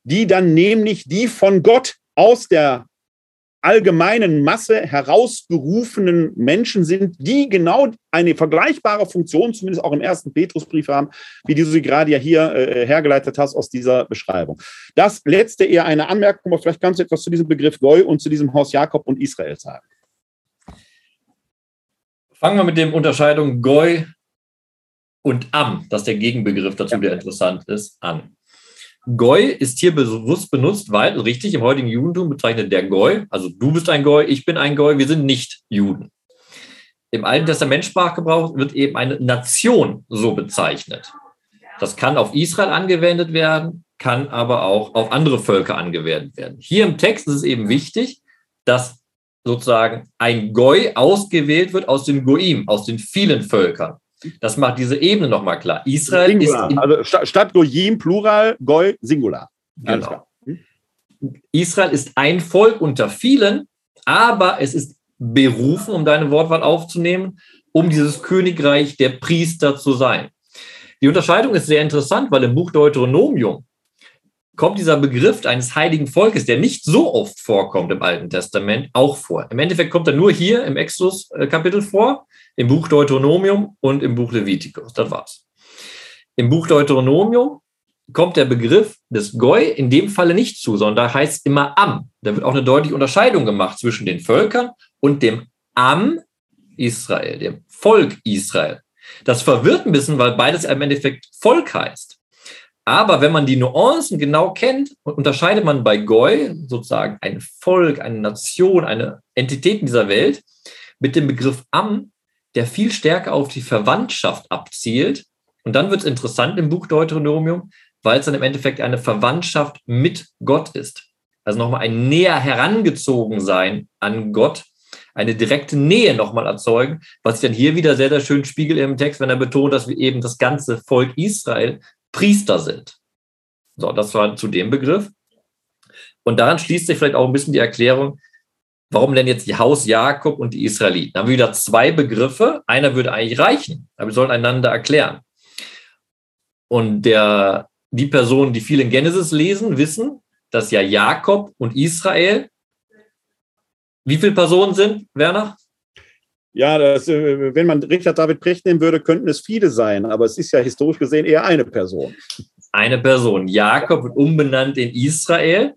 die dann nämlich die von Gott aus der allgemeinen Masse herausgerufenen Menschen sind, die genau eine vergleichbare Funktion, zumindest auch im ersten Petrusbrief haben, wie du sie gerade ja hier äh, hergeleitet hast aus dieser Beschreibung. Das letzte eher eine Anmerkung, aber vielleicht kannst du etwas zu diesem Begriff Goy und zu diesem Haus Jakob und Israel sagen. Fangen wir mit dem Unterscheidung Goy und Am, das ist der Gegenbegriff dazu, ja. der interessant ist, an. Goy ist hier bewusst benutzt, weil, richtig, im heutigen Judentum bezeichnet der Goy, also du bist ein Goy, ich bin ein Goy, wir sind nicht Juden. Im Alten Testament Sprachgebrauch wird eben eine Nation so bezeichnet. Das kann auf Israel angewendet werden, kann aber auch auf andere Völker angewendet werden. Hier im Text ist es eben wichtig, dass sozusagen ein Goy ausgewählt wird aus den Goim, aus den vielen Völkern. Das macht diese Ebene nochmal klar. Israel Singular. ist. also statt, statt Goyim Plural, Goy Singular. Genau. Hm? Israel ist ein Volk unter vielen, aber es ist berufen, um deine Wortwahl aufzunehmen, um dieses Königreich der Priester zu sein. Die Unterscheidung ist sehr interessant, weil im Buch Deuteronomium kommt dieser Begriff eines heiligen Volkes, der nicht so oft vorkommt im Alten Testament, auch vor. Im Endeffekt kommt er nur hier im Exodus-Kapitel vor, im Buch Deuteronomium und im Buch Levitikus. Das war's. Im Buch Deuteronomium kommt der Begriff des Goi in dem Falle nicht zu, sondern da heißt immer Am. Da wird auch eine deutliche Unterscheidung gemacht zwischen den Völkern und dem Am Israel, dem Volk Israel. Das verwirrt ein bisschen, weil beides im Endeffekt Volk heißt. Aber wenn man die Nuancen genau kennt, unterscheidet man bei Goi sozusagen ein Volk, eine Nation, eine Entität in dieser Welt mit dem Begriff Am, der viel stärker auf die Verwandtschaft abzielt. Und dann wird es interessant im Buch Deuteronomium, weil es dann im Endeffekt eine Verwandtschaft mit Gott ist. Also nochmal ein näher herangezogen sein an Gott, eine direkte Nähe nochmal erzeugen, was sich dann hier wieder sehr, sehr schön spiegelt im Text, wenn er betont, dass wir eben das ganze Volk Israel Priester sind. So, das war zu dem Begriff. Und daran schließt sich vielleicht auch ein bisschen die Erklärung, warum denn jetzt die Haus Jakob und die Israeliten? Da haben wir wieder zwei Begriffe. Einer würde eigentlich reichen, aber wir sollen einander erklären. Und der, die Personen, die viel in Genesis lesen, wissen, dass ja Jakob und Israel wie viele Personen sind, Werner? Ja, das, äh, wenn man Richard David Precht nehmen würde, könnten es viele sein, aber es ist ja historisch gesehen eher eine Person. Eine Person. Jakob wird umbenannt in Israel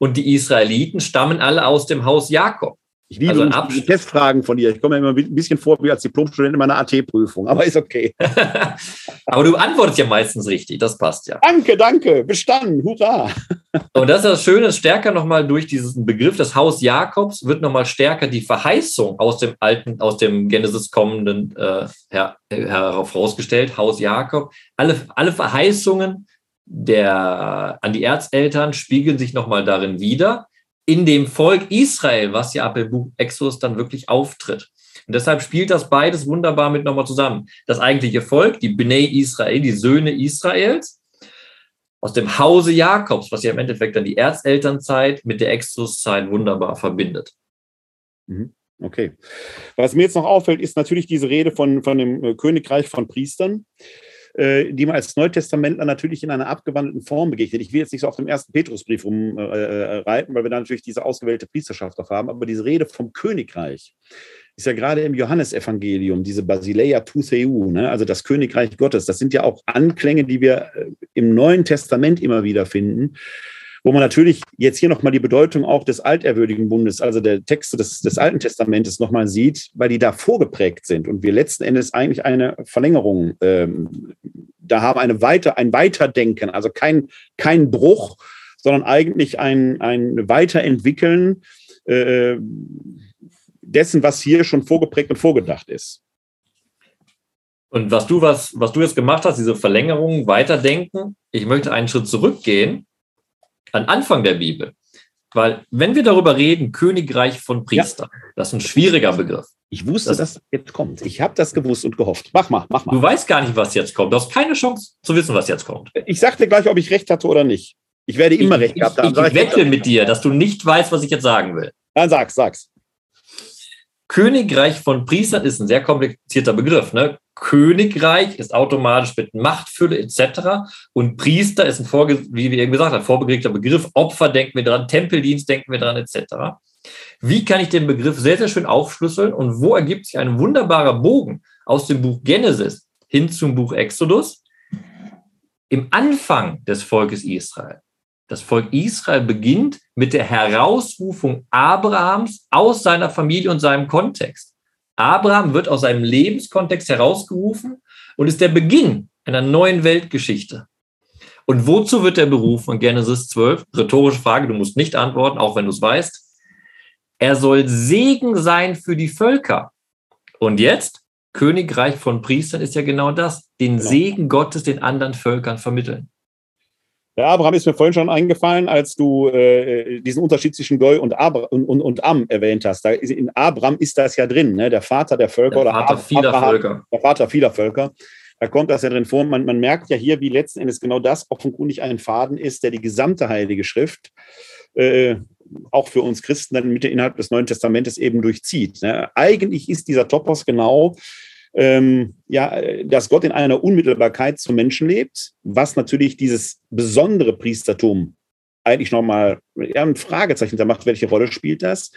und die Israeliten stammen alle aus dem Haus Jakob. Ich liebe also die Testfragen von dir. Ich komme immer ein bisschen vor wie als Diplomstudent in meiner AT-Prüfung, aber ist okay. [LAUGHS] aber du antwortest ja meistens richtig, das passt ja. Danke, danke, bestanden, hurra. Und das ist das Schöne, stärker nochmal durch diesen Begriff des Haus Jakobs wird nochmal stärker die Verheißung aus dem alten, aus dem Genesis kommenden äh, her, herausgestellt, Haus Jakob. Alle, alle Verheißungen der, an die Erzeltern spiegeln sich nochmal darin wieder in dem Volk Israel, was ja ab dem Buch Exodus dann wirklich auftritt. Und deshalb spielt das beides wunderbar mit nochmal zusammen. Das eigentliche Volk, die Bnei Israel, die Söhne Israels, aus dem Hause Jakobs, was ja im Endeffekt dann die Erzelternzeit mit der Exoduszeit wunderbar verbindet. Mhm. Okay. Was mir jetzt noch auffällt, ist natürlich diese Rede von, von dem äh, Königreich von Priestern. Äh, die man als Neutestamentler natürlich in einer abgewandelten Form begegnet. Ich will jetzt nicht so auf dem ersten Petrusbrief rumreiten, äh, äh weil wir da natürlich diese ausgewählte Priesterschaft auch haben, aber diese Rede vom Königreich ist ja gerade im Johannesevangelium, diese Basileia tu Theu, ne? also das Königreich Gottes, das sind ja auch Anklänge, die wir äh, im Neuen Testament immer wieder finden wo man natürlich jetzt hier nochmal die Bedeutung auch des alterwürdigen Bundes, also der Texte des, des Alten Testamentes nochmal sieht, weil die da vorgeprägt sind und wir letzten Endes eigentlich eine Verlängerung ähm, da haben, eine weiter, ein Weiterdenken, also kein, kein Bruch, sondern eigentlich ein, ein Weiterentwickeln äh, dessen, was hier schon vorgeprägt und vorgedacht ist. Und was du, was, was du jetzt gemacht hast, diese Verlängerung, Weiterdenken, ich möchte einen Schritt zurückgehen an Anfang der Bibel. Weil, wenn wir darüber reden, Königreich von Priestern, ja. das ist ein schwieriger Begriff. Ich wusste, das, dass das jetzt kommt. Ich habe das gewusst und gehofft. Mach mal, mach mal. Du weißt gar nicht, was jetzt kommt. Du hast keine Chance zu wissen, was jetzt kommt. Ich sag dir gleich, ob ich recht hatte oder nicht. Ich werde immer ich, recht gehabt haben. Ich, ich, ich wette mit dir, dass du nicht weißt, was ich jetzt sagen will. Dann sag's, sag's. Königreich von Priestern ist ein sehr komplizierter Begriff. Ne? Königreich ist automatisch mit Machtfülle etc. Und Priester ist ein, Vorge wie wir eben gesagt haben, vorberegter Begriff. Opfer denken wir dran, Tempeldienst denken wir dran etc. Wie kann ich den Begriff sehr, sehr schön aufschlüsseln und wo ergibt sich ein wunderbarer Bogen aus dem Buch Genesis hin zum Buch Exodus? Im Anfang des Volkes Israel das Volk Israel beginnt mit der Herausrufung Abrahams aus seiner Familie und seinem Kontext. Abraham wird aus seinem Lebenskontext herausgerufen und ist der Beginn einer neuen Weltgeschichte. Und wozu wird er berufen Genesis 12? Rhetorische Frage, du musst nicht antworten, auch wenn du es weißt. Er soll Segen sein für die Völker. Und jetzt, Königreich von Priestern ist ja genau das, den genau. Segen Gottes den anderen Völkern vermitteln. Der Abraham ist mir vorhin schon eingefallen, als du äh, diesen Unterschied zwischen Goy und, Abra und, und, und, Am erwähnt hast. Da ist, in Abraham ist das ja drin, ne? der Vater der Völker der Vater oder vieler Abraham, Völker. Der Vater vieler Völker. Da kommt das ja drin vor. Man, man merkt ja hier, wie letzten Endes genau das offenkundig ein Faden ist, der die gesamte Heilige Schrift äh, auch für uns Christen dann mit Inhalt des Neuen Testamentes eben durchzieht. Ne? Eigentlich ist dieser Topos genau ähm, ja, dass Gott in einer Unmittelbarkeit zum Menschen lebt, was natürlich dieses besondere Priestertum eigentlich nochmal ja, ein Fragezeichen da macht, welche Rolle spielt das?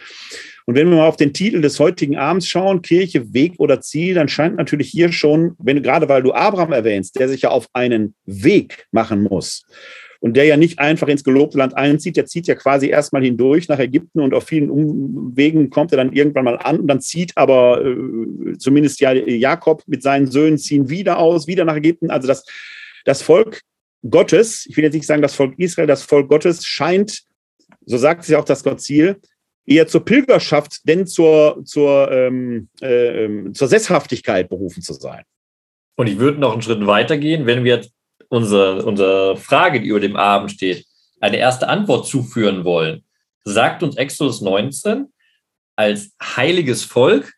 Und wenn wir mal auf den Titel des heutigen Abends schauen, Kirche, Weg oder Ziel, dann scheint natürlich hier schon, wenn gerade weil du Abraham erwähnst, der sich ja auf einen Weg machen muss und der ja nicht einfach ins gelobte Land einzieht, der zieht ja quasi erstmal hindurch nach Ägypten und auf vielen Umwegen kommt er dann irgendwann mal an und dann zieht aber äh, zumindest ja Jakob mit seinen Söhnen ziehen wieder aus, wieder nach Ägypten. Also das, das Volk Gottes, ich will jetzt nicht sagen das Volk Israel, das Volk Gottes scheint, so sagt es ja auch das Gott-Ziel, eher zur Pilgerschaft, denn zur, zur, ähm, äh, zur Sesshaftigkeit berufen zu sein. Und ich würde noch einen Schritt weiter gehen, wenn wir unsere, unsere Frage, die über dem Abend steht, eine erste Antwort zuführen wollen, sagt uns Exodus 19, als heiliges Volk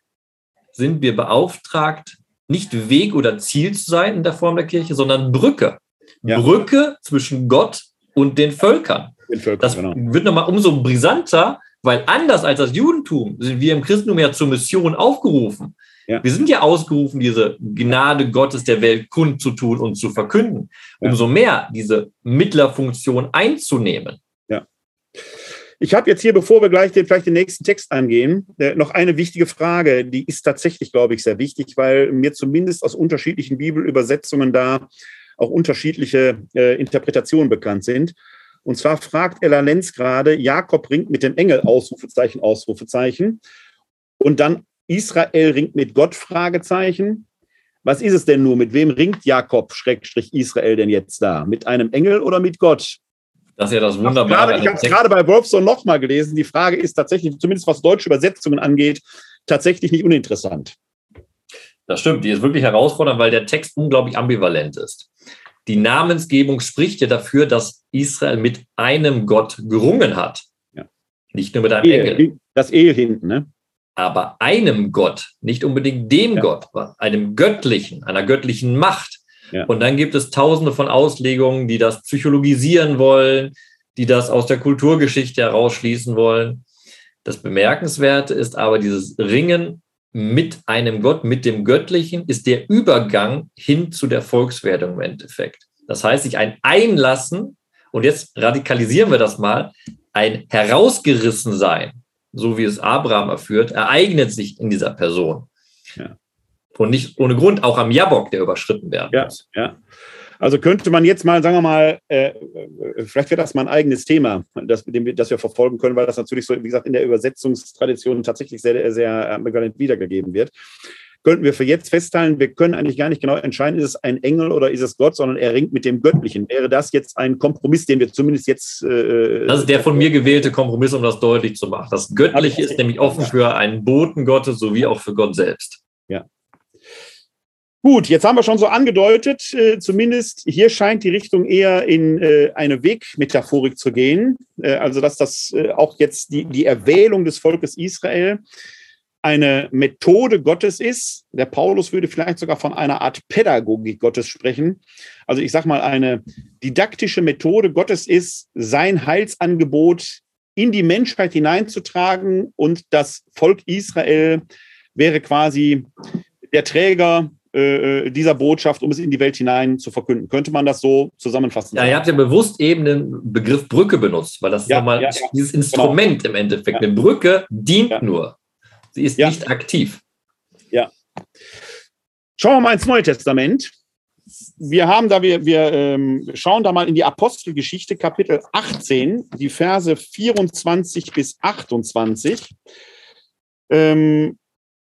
sind wir beauftragt, nicht Weg oder Ziel zu sein in der Form der Kirche, sondern Brücke. Ja. Brücke zwischen Gott und den Völkern. Den Völkern das genau. wird nochmal umso brisanter, weil anders als das Judentum sind wir im Christentum ja zur Mission aufgerufen. Ja. Wir sind ja ausgerufen, diese Gnade Gottes der Welt kundzutun und zu verkünden. Umso mehr diese Mittlerfunktion einzunehmen. Ja. Ich habe jetzt hier, bevor wir gleich den, vielleicht den nächsten Text angehen, äh, noch eine wichtige Frage. Die ist tatsächlich, glaube ich, sehr wichtig, weil mir zumindest aus unterschiedlichen Bibelübersetzungen da auch unterschiedliche äh, Interpretationen bekannt sind. Und zwar fragt Ella Lenz gerade, Jakob ringt mit dem Engel, Ausrufezeichen, Ausrufezeichen. Und dann Israel ringt mit Gott, Fragezeichen. Was ist es denn nur? Mit wem ringt Jakob, Schrägstrich Israel denn jetzt da? Mit einem Engel oder mit Gott? Das ist ja das Wunderbare. Ich habe es gerade bei Wolfson nochmal gelesen. Die Frage ist tatsächlich, zumindest was deutsche Übersetzungen angeht, tatsächlich nicht uninteressant. Das stimmt, die ist wirklich herausfordernd, weil der Text unglaublich ambivalent ist. Die Namensgebung spricht ja dafür, dass Israel mit einem Gott gerungen hat. Ja. Nicht nur mit einem Ehe, Engel. Das Ehe hinten, ne? Aber einem Gott, nicht unbedingt dem ja. Gott, einem göttlichen, einer göttlichen Macht. Ja. Und dann gibt es tausende von Auslegungen, die das psychologisieren wollen, die das aus der Kulturgeschichte herausschließen wollen. Das Bemerkenswerte ist aber dieses Ringen mit einem Gott, mit dem Göttlichen, ist der Übergang hin zu der Volkswerdung im Endeffekt. Das heißt, sich ein Einlassen, und jetzt radikalisieren wir das mal, ein herausgerissen sein so wie es Abraham erführt, ereignet sich in dieser Person. Ja. Und nicht ohne Grund auch am Jabok, der überschritten werden ja, muss. Ja. Also könnte man jetzt mal, sagen wir mal, äh, äh vielleicht wäre das mal ein eigenes Thema, das, das wir verfolgen können, weil das natürlich so, wie gesagt, in der Übersetzungstradition tatsächlich sehr, sehr ambivalent wiedergegeben wird könnten wir für jetzt festhalten, wir können eigentlich gar nicht genau entscheiden, ist es ein Engel oder ist es Gott, sondern er ringt mit dem Göttlichen. Wäre das jetzt ein Kompromiss, den wir zumindest jetzt. Äh, das ist der von mir gewählte Kompromiss, um das deutlich zu machen. Das Göttliche ist nämlich offen für einen Boten Gottes sowie auch für Gott selbst. Ja. Gut, jetzt haben wir schon so angedeutet, äh, zumindest hier scheint die Richtung eher in äh, eine Wegmetaphorik zu gehen. Äh, also, dass das äh, auch jetzt die, die Erwählung des Volkes Israel eine Methode Gottes ist. Der Paulus würde vielleicht sogar von einer Art Pädagogik Gottes sprechen. Also ich sage mal, eine didaktische Methode Gottes ist, sein Heilsangebot in die Menschheit hineinzutragen und das Volk Israel wäre quasi der Träger äh, dieser Botschaft, um es in die Welt hinein zu verkünden. Könnte man das so zusammenfassen? Ja, ihr habt ja bewusst eben den Begriff Brücke benutzt, weil das ja, nochmal ja, ja. dieses Instrument genau. im Endeffekt. Eine Brücke dient nur. Sie ist ja. nicht aktiv. Ja. Schauen wir mal ins Neue Testament. Wir haben da, wir, wir ähm, schauen da mal in die Apostelgeschichte, Kapitel 18, die Verse 24 bis 28. Ähm,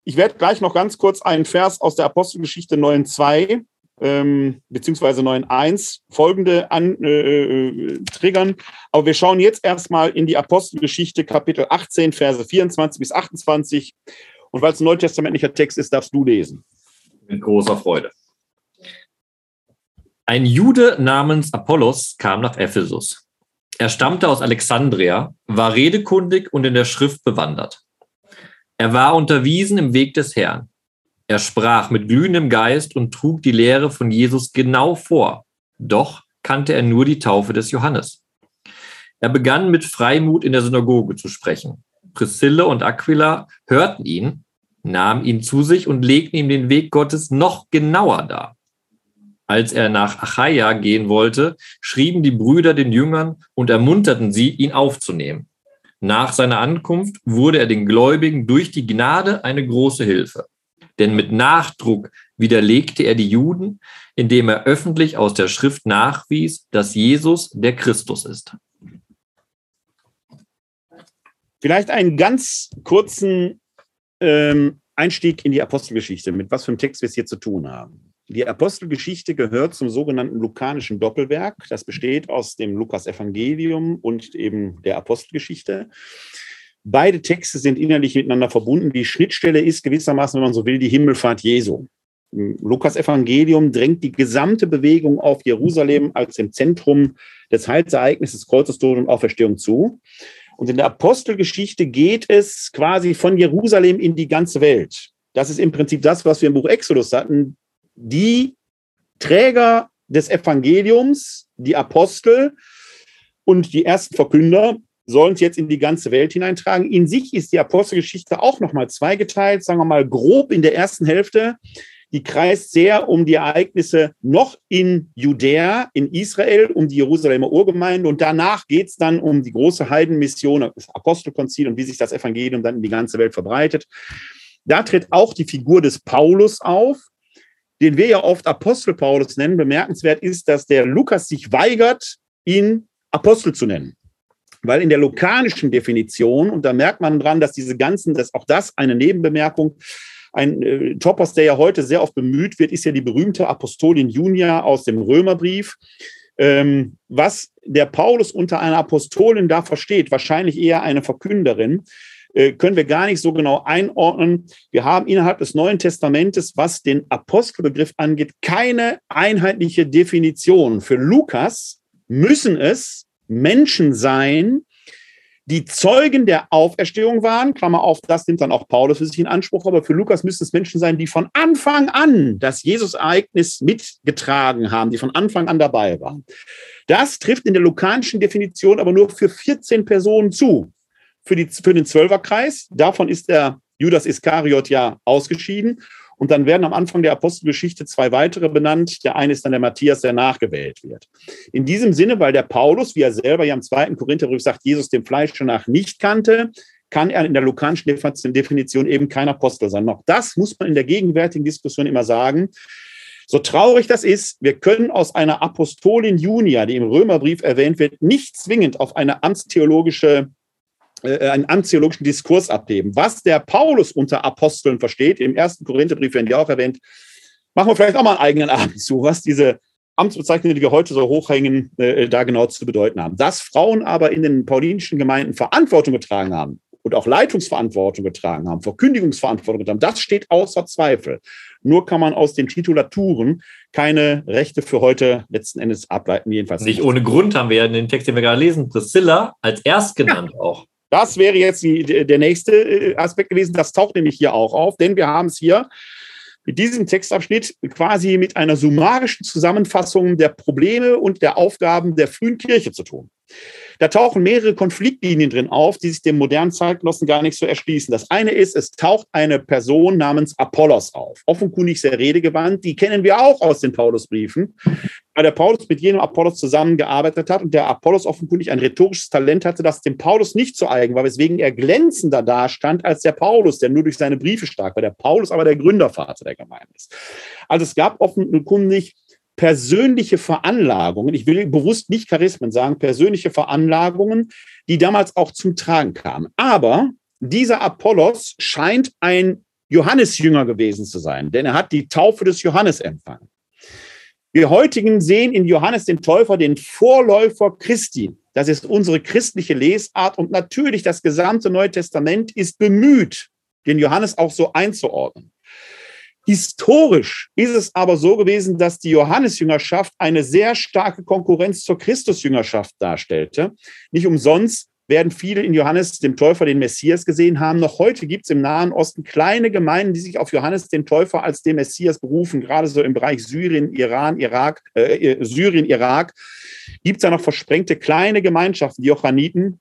ich werde gleich noch ganz kurz einen Vers aus der Apostelgeschichte 9.2 ähm, beziehungsweise 9.1 folgende an, äh, äh, triggern. Aber wir schauen jetzt erstmal in die Apostelgeschichte Kapitel 18, Verse 24 bis 28. Und weil es ein neutestamentlicher Text ist, darfst du lesen. Mit großer Freude. Ein Jude namens Apollos kam nach Ephesus. Er stammte aus Alexandria, war redekundig und in der Schrift bewandert. Er war unterwiesen im Weg des Herrn er sprach mit glühendem Geist und trug die Lehre von Jesus genau vor. Doch kannte er nur die Taufe des Johannes. Er begann mit Freimut in der Synagoge zu sprechen. Priscille und Aquila hörten ihn, nahmen ihn zu sich und legten ihm den Weg Gottes noch genauer dar. Als er nach Achaia gehen wollte, schrieben die Brüder den Jüngern und ermunterten sie, ihn aufzunehmen. Nach seiner Ankunft wurde er den Gläubigen durch die Gnade eine große Hilfe. Denn mit Nachdruck widerlegte er die Juden, indem er öffentlich aus der Schrift nachwies, dass Jesus der Christus ist. Vielleicht einen ganz kurzen ähm, Einstieg in die Apostelgeschichte, mit was für einem Text wir es hier zu tun haben. Die Apostelgeschichte gehört zum sogenannten lukanischen Doppelwerk. Das besteht aus dem Lukas-Evangelium und eben der Apostelgeschichte. Beide Texte sind innerlich miteinander verbunden. Die Schnittstelle ist gewissermaßen, wenn man so will, die Himmelfahrt Jesu. Lukas Evangelium drängt die gesamte Bewegung auf Jerusalem als im Zentrum des Heilsereignisses Kreuzestod und Auferstehung zu. Und in der Apostelgeschichte geht es quasi von Jerusalem in die ganze Welt. Das ist im Prinzip das, was wir im Buch Exodus hatten die Träger des Evangeliums, die Apostel und die ersten Verkünder sollen jetzt in die ganze Welt hineintragen. In sich ist die Apostelgeschichte auch nochmal zweigeteilt, sagen wir mal grob in der ersten Hälfte. Die kreist sehr um die Ereignisse noch in Judäa, in Israel, um die Jerusalemer Urgemeinde. Und danach geht es dann um die große Heidenmission, das Apostelkonzil und wie sich das Evangelium dann in die ganze Welt verbreitet. Da tritt auch die Figur des Paulus auf, den wir ja oft Apostel Paulus nennen. Bemerkenswert ist, dass der Lukas sich weigert, ihn Apostel zu nennen. Weil in der lukanischen Definition, und da merkt man dran, dass diese ganzen, dass auch das eine Nebenbemerkung, ein äh, Topos, der ja heute sehr oft bemüht wird, ist ja die berühmte Apostolin Junia aus dem Römerbrief. Ähm, was der Paulus unter einer Apostolin da versteht, wahrscheinlich eher eine Verkünderin, äh, können wir gar nicht so genau einordnen. Wir haben innerhalb des Neuen Testamentes, was den Apostelbegriff angeht, keine einheitliche Definition. Für Lukas müssen es Menschen sein, die Zeugen der Auferstehung waren, Klammer auf, das nimmt dann auch Paulus für sich in Anspruch, aber für Lukas müssen es Menschen sein, die von Anfang an das Jesus-Ereignis mitgetragen haben, die von Anfang an dabei waren. Das trifft in der lukanischen Definition aber nur für 14 Personen zu für, die, für den Zwölferkreis. Davon ist der Judas Iskariot ja ausgeschieden. Und dann werden am Anfang der Apostelgeschichte zwei weitere benannt. Der eine ist dann der Matthias, der nachgewählt wird. In diesem Sinne, weil der Paulus, wie er selber ja im zweiten Korintherbrief sagt, Jesus dem Fleisch nach nicht kannte, kann er in der lukanischen Definition eben kein Apostel sein. Noch das muss man in der gegenwärtigen Diskussion immer sagen. So traurig das ist, wir können aus einer Apostolin Junia, die im Römerbrief erwähnt wird, nicht zwingend auf eine amtstheologische äh, einen amtstheologischen Diskurs abheben. Was der Paulus unter Aposteln versteht, im ersten Korintherbrief werden die auch erwähnt, machen wir vielleicht auch mal einen eigenen Abend zu, was diese Amtsbezeichnungen, die wir heute so hochhängen, äh, da genau zu bedeuten haben. Dass Frauen aber in den paulinischen Gemeinden Verantwortung getragen haben und auch Leitungsverantwortung getragen haben, Verkündigungsverantwortung getragen haben, das steht außer Zweifel. Nur kann man aus den Titulaturen keine Rechte für heute letzten Endes ableiten, jedenfalls. Nicht, nicht ohne Grund haben wir ja in den Text, den wir gerade lesen, Priscilla als erst genannt ja. auch. Das wäre jetzt die, der nächste äh, Aspekt gewesen. Das taucht nämlich hier auch auf, denn wir haben es hier mit diesem Textabschnitt quasi mit einer summarischen Zusammenfassung der Probleme und der Aufgaben der frühen Kirche zu tun. Da tauchen mehrere Konfliktlinien drin auf, die sich dem modernen Zeitgenossen gar nicht so erschließen. Das eine ist, es taucht eine Person namens Apollos auf, offenkundig sehr redegewandt. Die kennen wir auch aus den Paulusbriefen, weil der Paulus mit jenem Apollos zusammengearbeitet hat und der Apollos offenkundig ein rhetorisches Talent hatte, das dem Paulus nicht zu eigen war, weswegen er glänzender dastand als der Paulus, der nur durch seine Briefe stark war. Der Paulus aber der Gründervater der Gemeinde ist. Also es gab offenkundig persönliche Veranlagungen, ich will bewusst nicht Charismen sagen, persönliche Veranlagungen, die damals auch zum Tragen kamen. Aber dieser Apollos scheint ein Johannesjünger gewesen zu sein, denn er hat die Taufe des Johannes empfangen. Wir heutigen sehen in Johannes den Täufer den Vorläufer Christi. Das ist unsere christliche Lesart und natürlich das gesamte Neue Testament ist bemüht, den Johannes auch so einzuordnen. Historisch ist es aber so gewesen, dass die Johannesjüngerschaft eine sehr starke Konkurrenz zur Christusjüngerschaft darstellte. Nicht umsonst werden viele in Johannes dem Täufer den Messias gesehen haben. Noch heute gibt es im Nahen Osten kleine Gemeinden, die sich auf Johannes den Täufer als den Messias berufen, gerade so im Bereich Syrien, Iran, Irak, äh, Syrien, Irak. Gibt es da noch versprengte kleine Gemeinschaften, die Johanniten,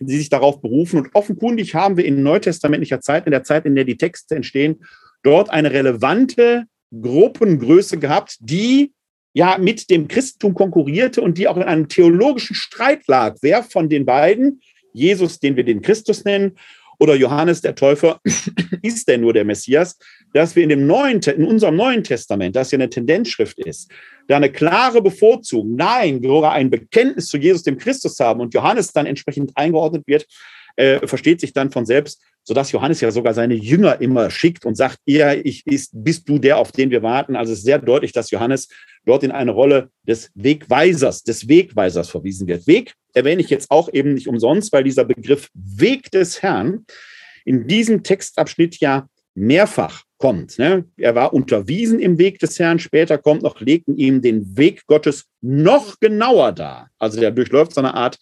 die sich darauf berufen. Und offenkundig haben wir in neutestamentlicher Zeit, in der Zeit, in der die Texte entstehen, dort eine relevante Gruppengröße gehabt, die ja mit dem Christentum konkurrierte und die auch in einem theologischen Streit lag. Wer von den beiden, Jesus, den wir den Christus nennen, oder Johannes der Täufer, [COUGHS] ist denn nur der Messias, dass wir in, dem neuen, in unserem Neuen Testament, das ja eine Tendenzschrift ist, da eine klare Bevorzugung, nein, sogar ein Bekenntnis zu Jesus, dem Christus haben und Johannes dann entsprechend eingeordnet wird, äh, versteht sich dann von selbst, sodass Johannes ja sogar seine Jünger immer schickt und sagt, ihr, ich, ist, bist du der, auf den wir warten. Also es ist sehr deutlich, dass Johannes dort in eine Rolle des Wegweisers, des Wegweisers verwiesen wird. Weg erwähne ich jetzt auch eben nicht umsonst, weil dieser Begriff Weg des Herrn in diesem Textabschnitt ja mehrfach kommt. Ne? Er war unterwiesen im Weg des Herrn, später kommt noch, legten ihm den Weg Gottes noch genauer dar. Also der durchläuft so eine Art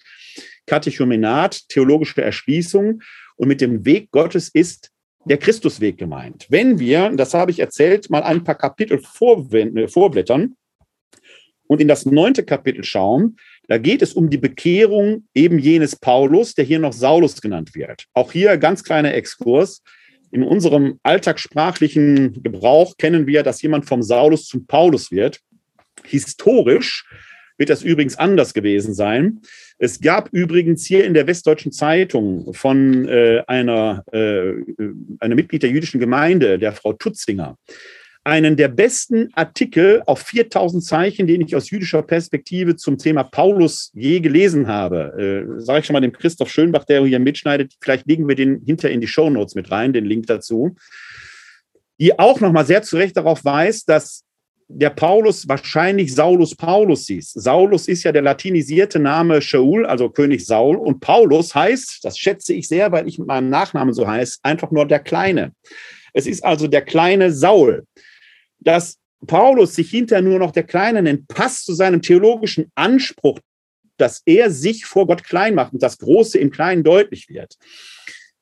Katechumenat, theologische Erschließung. Und mit dem Weg Gottes ist der Christusweg gemeint. Wenn wir, das habe ich erzählt, mal ein paar Kapitel vorblättern und in das neunte Kapitel schauen, da geht es um die Bekehrung eben jenes Paulus, der hier noch Saulus genannt wird. Auch hier ganz kleiner Exkurs. In unserem alltagssprachlichen Gebrauch kennen wir, dass jemand vom Saulus zum Paulus wird. Historisch wird das übrigens anders gewesen sein. Es gab übrigens hier in der Westdeutschen Zeitung von äh, einer, äh, einer Mitglied der jüdischen Gemeinde, der Frau Tutzinger, einen der besten Artikel auf 4000 Zeichen, den ich aus jüdischer Perspektive zum Thema Paulus je gelesen habe. Äh, Sage ich schon mal dem Christoph Schönbach, der hier mitschneidet. Vielleicht legen wir den hinter in die Shownotes mit rein, den Link dazu. Die auch nochmal sehr zu Recht darauf weist, dass der Paulus wahrscheinlich Saulus Paulus hieß. Saulus ist ja der latinisierte Name Shaul, also König Saul. Und Paulus heißt, das schätze ich sehr, weil ich mit meinem Nachnamen so heißt, einfach nur der Kleine. Es ist also der kleine Saul. Dass Paulus sich hinterher nur noch der Kleine nennt, passt zu seinem theologischen Anspruch, dass er sich vor Gott klein macht und das Große im Kleinen deutlich wird.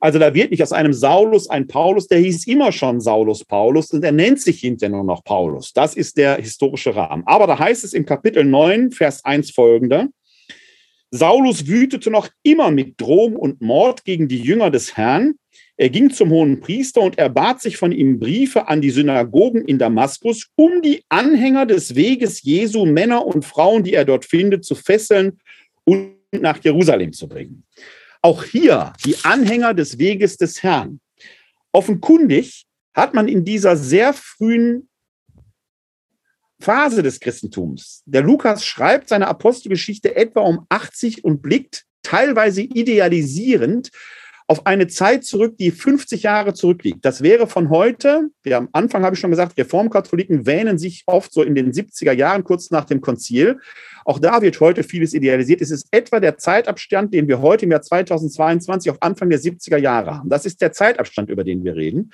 Also da wird nicht aus einem Saulus ein Paulus, der hieß immer schon Saulus Paulus und er nennt sich hinterher nur noch Paulus. Das ist der historische Rahmen. Aber da heißt es im Kapitel 9, Vers 1 folgende, Saulus wütete noch immer mit Drohung und Mord gegen die Jünger des Herrn. Er ging zum hohen Priester und er bat sich von ihm Briefe an die Synagogen in Damaskus, um die Anhänger des Weges Jesu, Männer und Frauen, die er dort findet, zu fesseln und nach Jerusalem zu bringen. Auch hier die Anhänger des Weges des Herrn. Offenkundig hat man in dieser sehr frühen Phase des Christentums, der Lukas schreibt seine Apostelgeschichte etwa um 80 und blickt teilweise idealisierend auf eine Zeit zurück, die 50 Jahre zurückliegt. Das wäre von heute, ja, am Anfang habe ich schon gesagt, Reformkatholiken wähnen sich oft so in den 70er Jahren, kurz nach dem Konzil. Auch da wird heute vieles idealisiert. Es ist etwa der Zeitabstand, den wir heute im Jahr 2022 auf Anfang der 70er Jahre haben. Das ist der Zeitabstand, über den wir reden.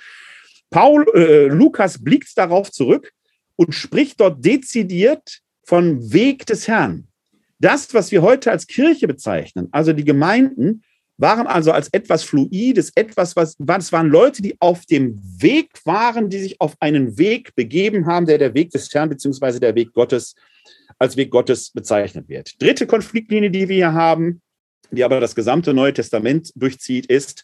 Paul, äh, Lukas blickt darauf zurück und spricht dort dezidiert von Weg des Herrn. Das, was wir heute als Kirche bezeichnen, also die Gemeinden, waren also als etwas Fluides, etwas, was, das waren Leute, die auf dem Weg waren, die sich auf einen Weg begeben haben, der der Weg des Herrn beziehungsweise der Weg Gottes als Weg Gottes bezeichnet wird. Dritte Konfliktlinie, die wir hier haben, die aber das gesamte Neue Testament durchzieht, ist,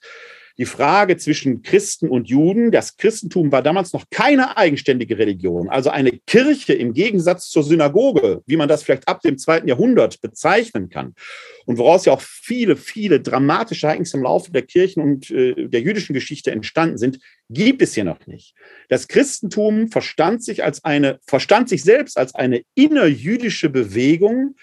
die Frage zwischen Christen und Juden. Das Christentum war damals noch keine eigenständige Religion, also eine Kirche im Gegensatz zur Synagoge, wie man das vielleicht ab dem zweiten Jahrhundert bezeichnen kann. Und woraus ja auch viele, viele dramatische Ereignisse im Laufe der Kirchen und äh, der jüdischen Geschichte entstanden sind, gibt es hier noch nicht. Das Christentum verstand sich als eine, verstand sich selbst als eine innerjüdische Bewegung,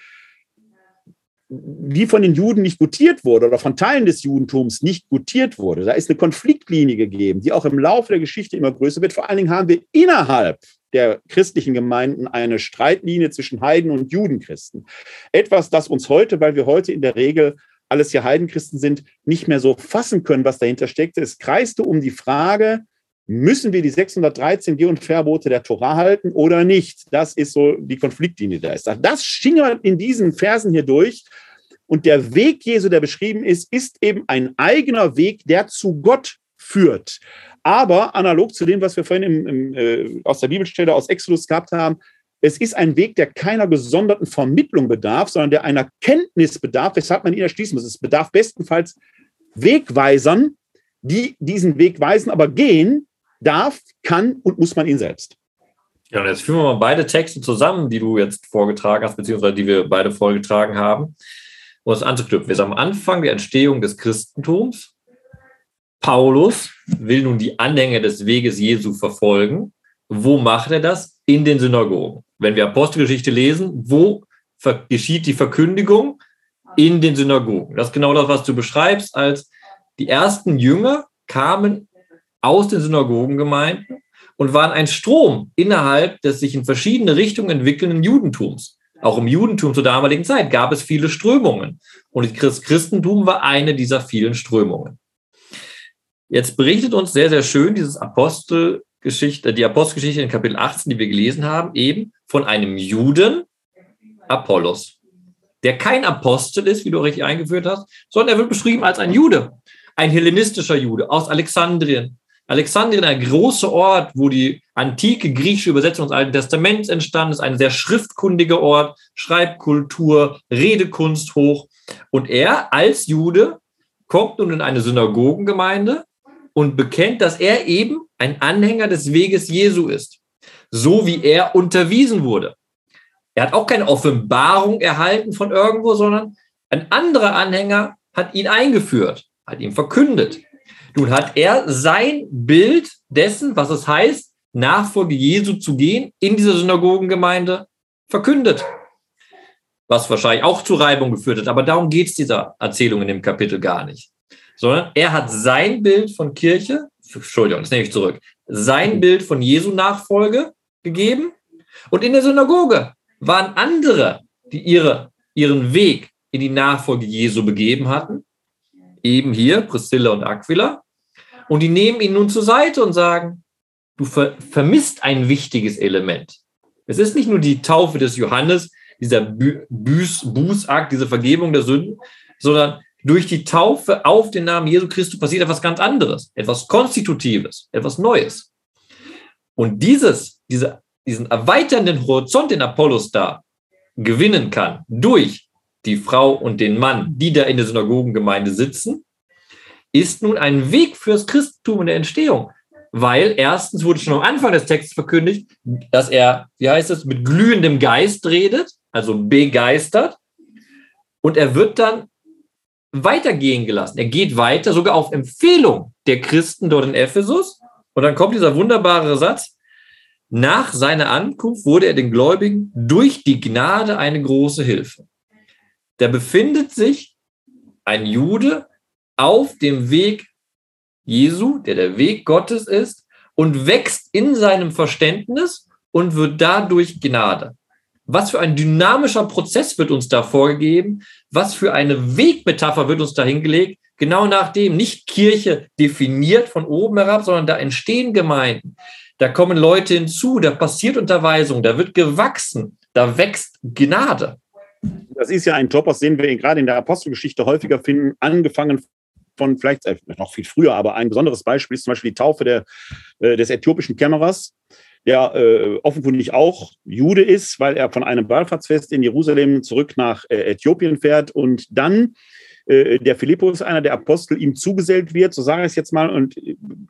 die von den Juden nicht gutiert wurde oder von Teilen des Judentums nicht gutiert wurde. Da ist eine Konfliktlinie gegeben, die auch im Laufe der Geschichte immer größer wird. Vor allen Dingen haben wir innerhalb der christlichen Gemeinden eine Streitlinie zwischen Heiden und Judenchristen. Etwas, das uns heute, weil wir heute in der Regel alles ja Heidenchristen sind, nicht mehr so fassen können, was dahinter steckte. Es kreiste um die Frage, müssen wir die 613 Geh- und Verbote der Torah halten oder nicht? Das ist so die Konfliktlinie, die da ist. Das schingert in diesen Versen hier durch. Und der Weg Jesu, der beschrieben ist, ist eben ein eigener Weg, der zu Gott führt. Aber analog zu dem, was wir vorhin im, im, äh, aus der Bibelstelle aus Exodus gehabt haben, es ist ein Weg, der keiner gesonderten Vermittlung bedarf, sondern der einer Kenntnis bedarf, weshalb man ihn erschließen muss. Es bedarf bestenfalls Wegweisern, die diesen Weg weisen, aber gehen darf, kann und muss man ihn selbst. Ja, und jetzt führen wir mal beide Texte zusammen, die du jetzt vorgetragen hast, beziehungsweise die wir beide vorgetragen haben, um es anzuknüpfen. Wir sind am Anfang der Entstehung des Christentums. Paulus will nun die Anhänger des Weges Jesu verfolgen. Wo macht er das? In den Synagogen. Wenn wir Apostelgeschichte lesen, wo geschieht die Verkündigung? In den Synagogen. Das ist genau das, was du beschreibst, als die ersten Jünger kamen aus den Synagogengemeinden und waren ein Strom innerhalb des sich in verschiedene Richtungen entwickelnden Judentums. Auch im Judentum zur damaligen Zeit gab es viele Strömungen. Und das Christentum war eine dieser vielen Strömungen. Jetzt berichtet uns sehr, sehr schön dieses Apostelgeschichte, die Apostelgeschichte in Kapitel 18, die wir gelesen haben, eben von einem Juden, Apollos, der kein Apostel ist, wie du richtig eingeführt hast, sondern er wird beschrieben als ein Jude, ein hellenistischer Jude aus Alexandrien. Alexandrien, ein großer Ort, wo die antike griechische Übersetzung des Alten Testaments entstanden ist, ein sehr schriftkundiger Ort, Schreibkultur, Redekunst hoch. Und er als Jude kommt nun in eine Synagogengemeinde und bekennt, dass er eben ein Anhänger des Weges Jesu ist, so wie er unterwiesen wurde. Er hat auch keine Offenbarung erhalten von irgendwo, sondern ein anderer Anhänger hat ihn eingeführt, hat ihm verkündet. Nun hat er sein Bild dessen, was es heißt, Nachfolge Jesu zu gehen, in dieser Synagogengemeinde verkündet. Was wahrscheinlich auch zu Reibung geführt hat. Aber darum geht es dieser Erzählung in dem Kapitel gar nicht. Sondern er hat sein Bild von Kirche, Entschuldigung, das nehme ich zurück, sein Bild von Jesu Nachfolge gegeben. Und in der Synagoge waren andere, die ihre, ihren Weg in die Nachfolge Jesu begeben hatten eben hier, Priscilla und Aquila. Und die nehmen ihn nun zur Seite und sagen, du ver vermisst ein wichtiges Element. Es ist nicht nur die Taufe des Johannes, dieser Buß, Bußakt, diese Vergebung der Sünden, sondern durch die Taufe auf den Namen Jesu Christus passiert etwas ganz anderes, etwas Konstitutives, etwas Neues. Und dieses, diese, diesen erweiternden Horizont, den Apollos da gewinnen kann, durch die Frau und den Mann, die da in der Synagogengemeinde sitzen, ist nun ein Weg fürs Christentum in der Entstehung. Weil erstens wurde schon am Anfang des Textes verkündigt, dass er, wie heißt es, mit glühendem Geist redet, also begeistert. Und er wird dann weitergehen gelassen. Er geht weiter, sogar auf Empfehlung der Christen dort in Ephesus. Und dann kommt dieser wunderbare Satz, nach seiner Ankunft wurde er den Gläubigen durch die Gnade eine große Hilfe da befindet sich ein Jude auf dem Weg Jesu, der der Weg Gottes ist, und wächst in seinem Verständnis und wird dadurch Gnade. Was für ein dynamischer Prozess wird uns da vorgegeben? Was für eine Wegmetapher wird uns da hingelegt? Genau nachdem nicht Kirche definiert von oben herab, sondern da entstehen Gemeinden. Da kommen Leute hinzu, da passiert Unterweisung, da wird gewachsen, da wächst Gnade das ist ja ein Topos, den wir gerade in der Apostelgeschichte häufiger finden, angefangen von vielleicht äh, noch viel früher, aber ein besonderes Beispiel ist zum Beispiel die Taufe der, äh, des äthiopischen Kämmerers, der äh, offenkundig auch Jude ist, weil er von einem Wallfahrtsfest in Jerusalem zurück nach äh, Äthiopien fährt und dann äh, der Philippus, einer der Apostel, ihm zugesellt wird, so sage ich es jetzt mal, und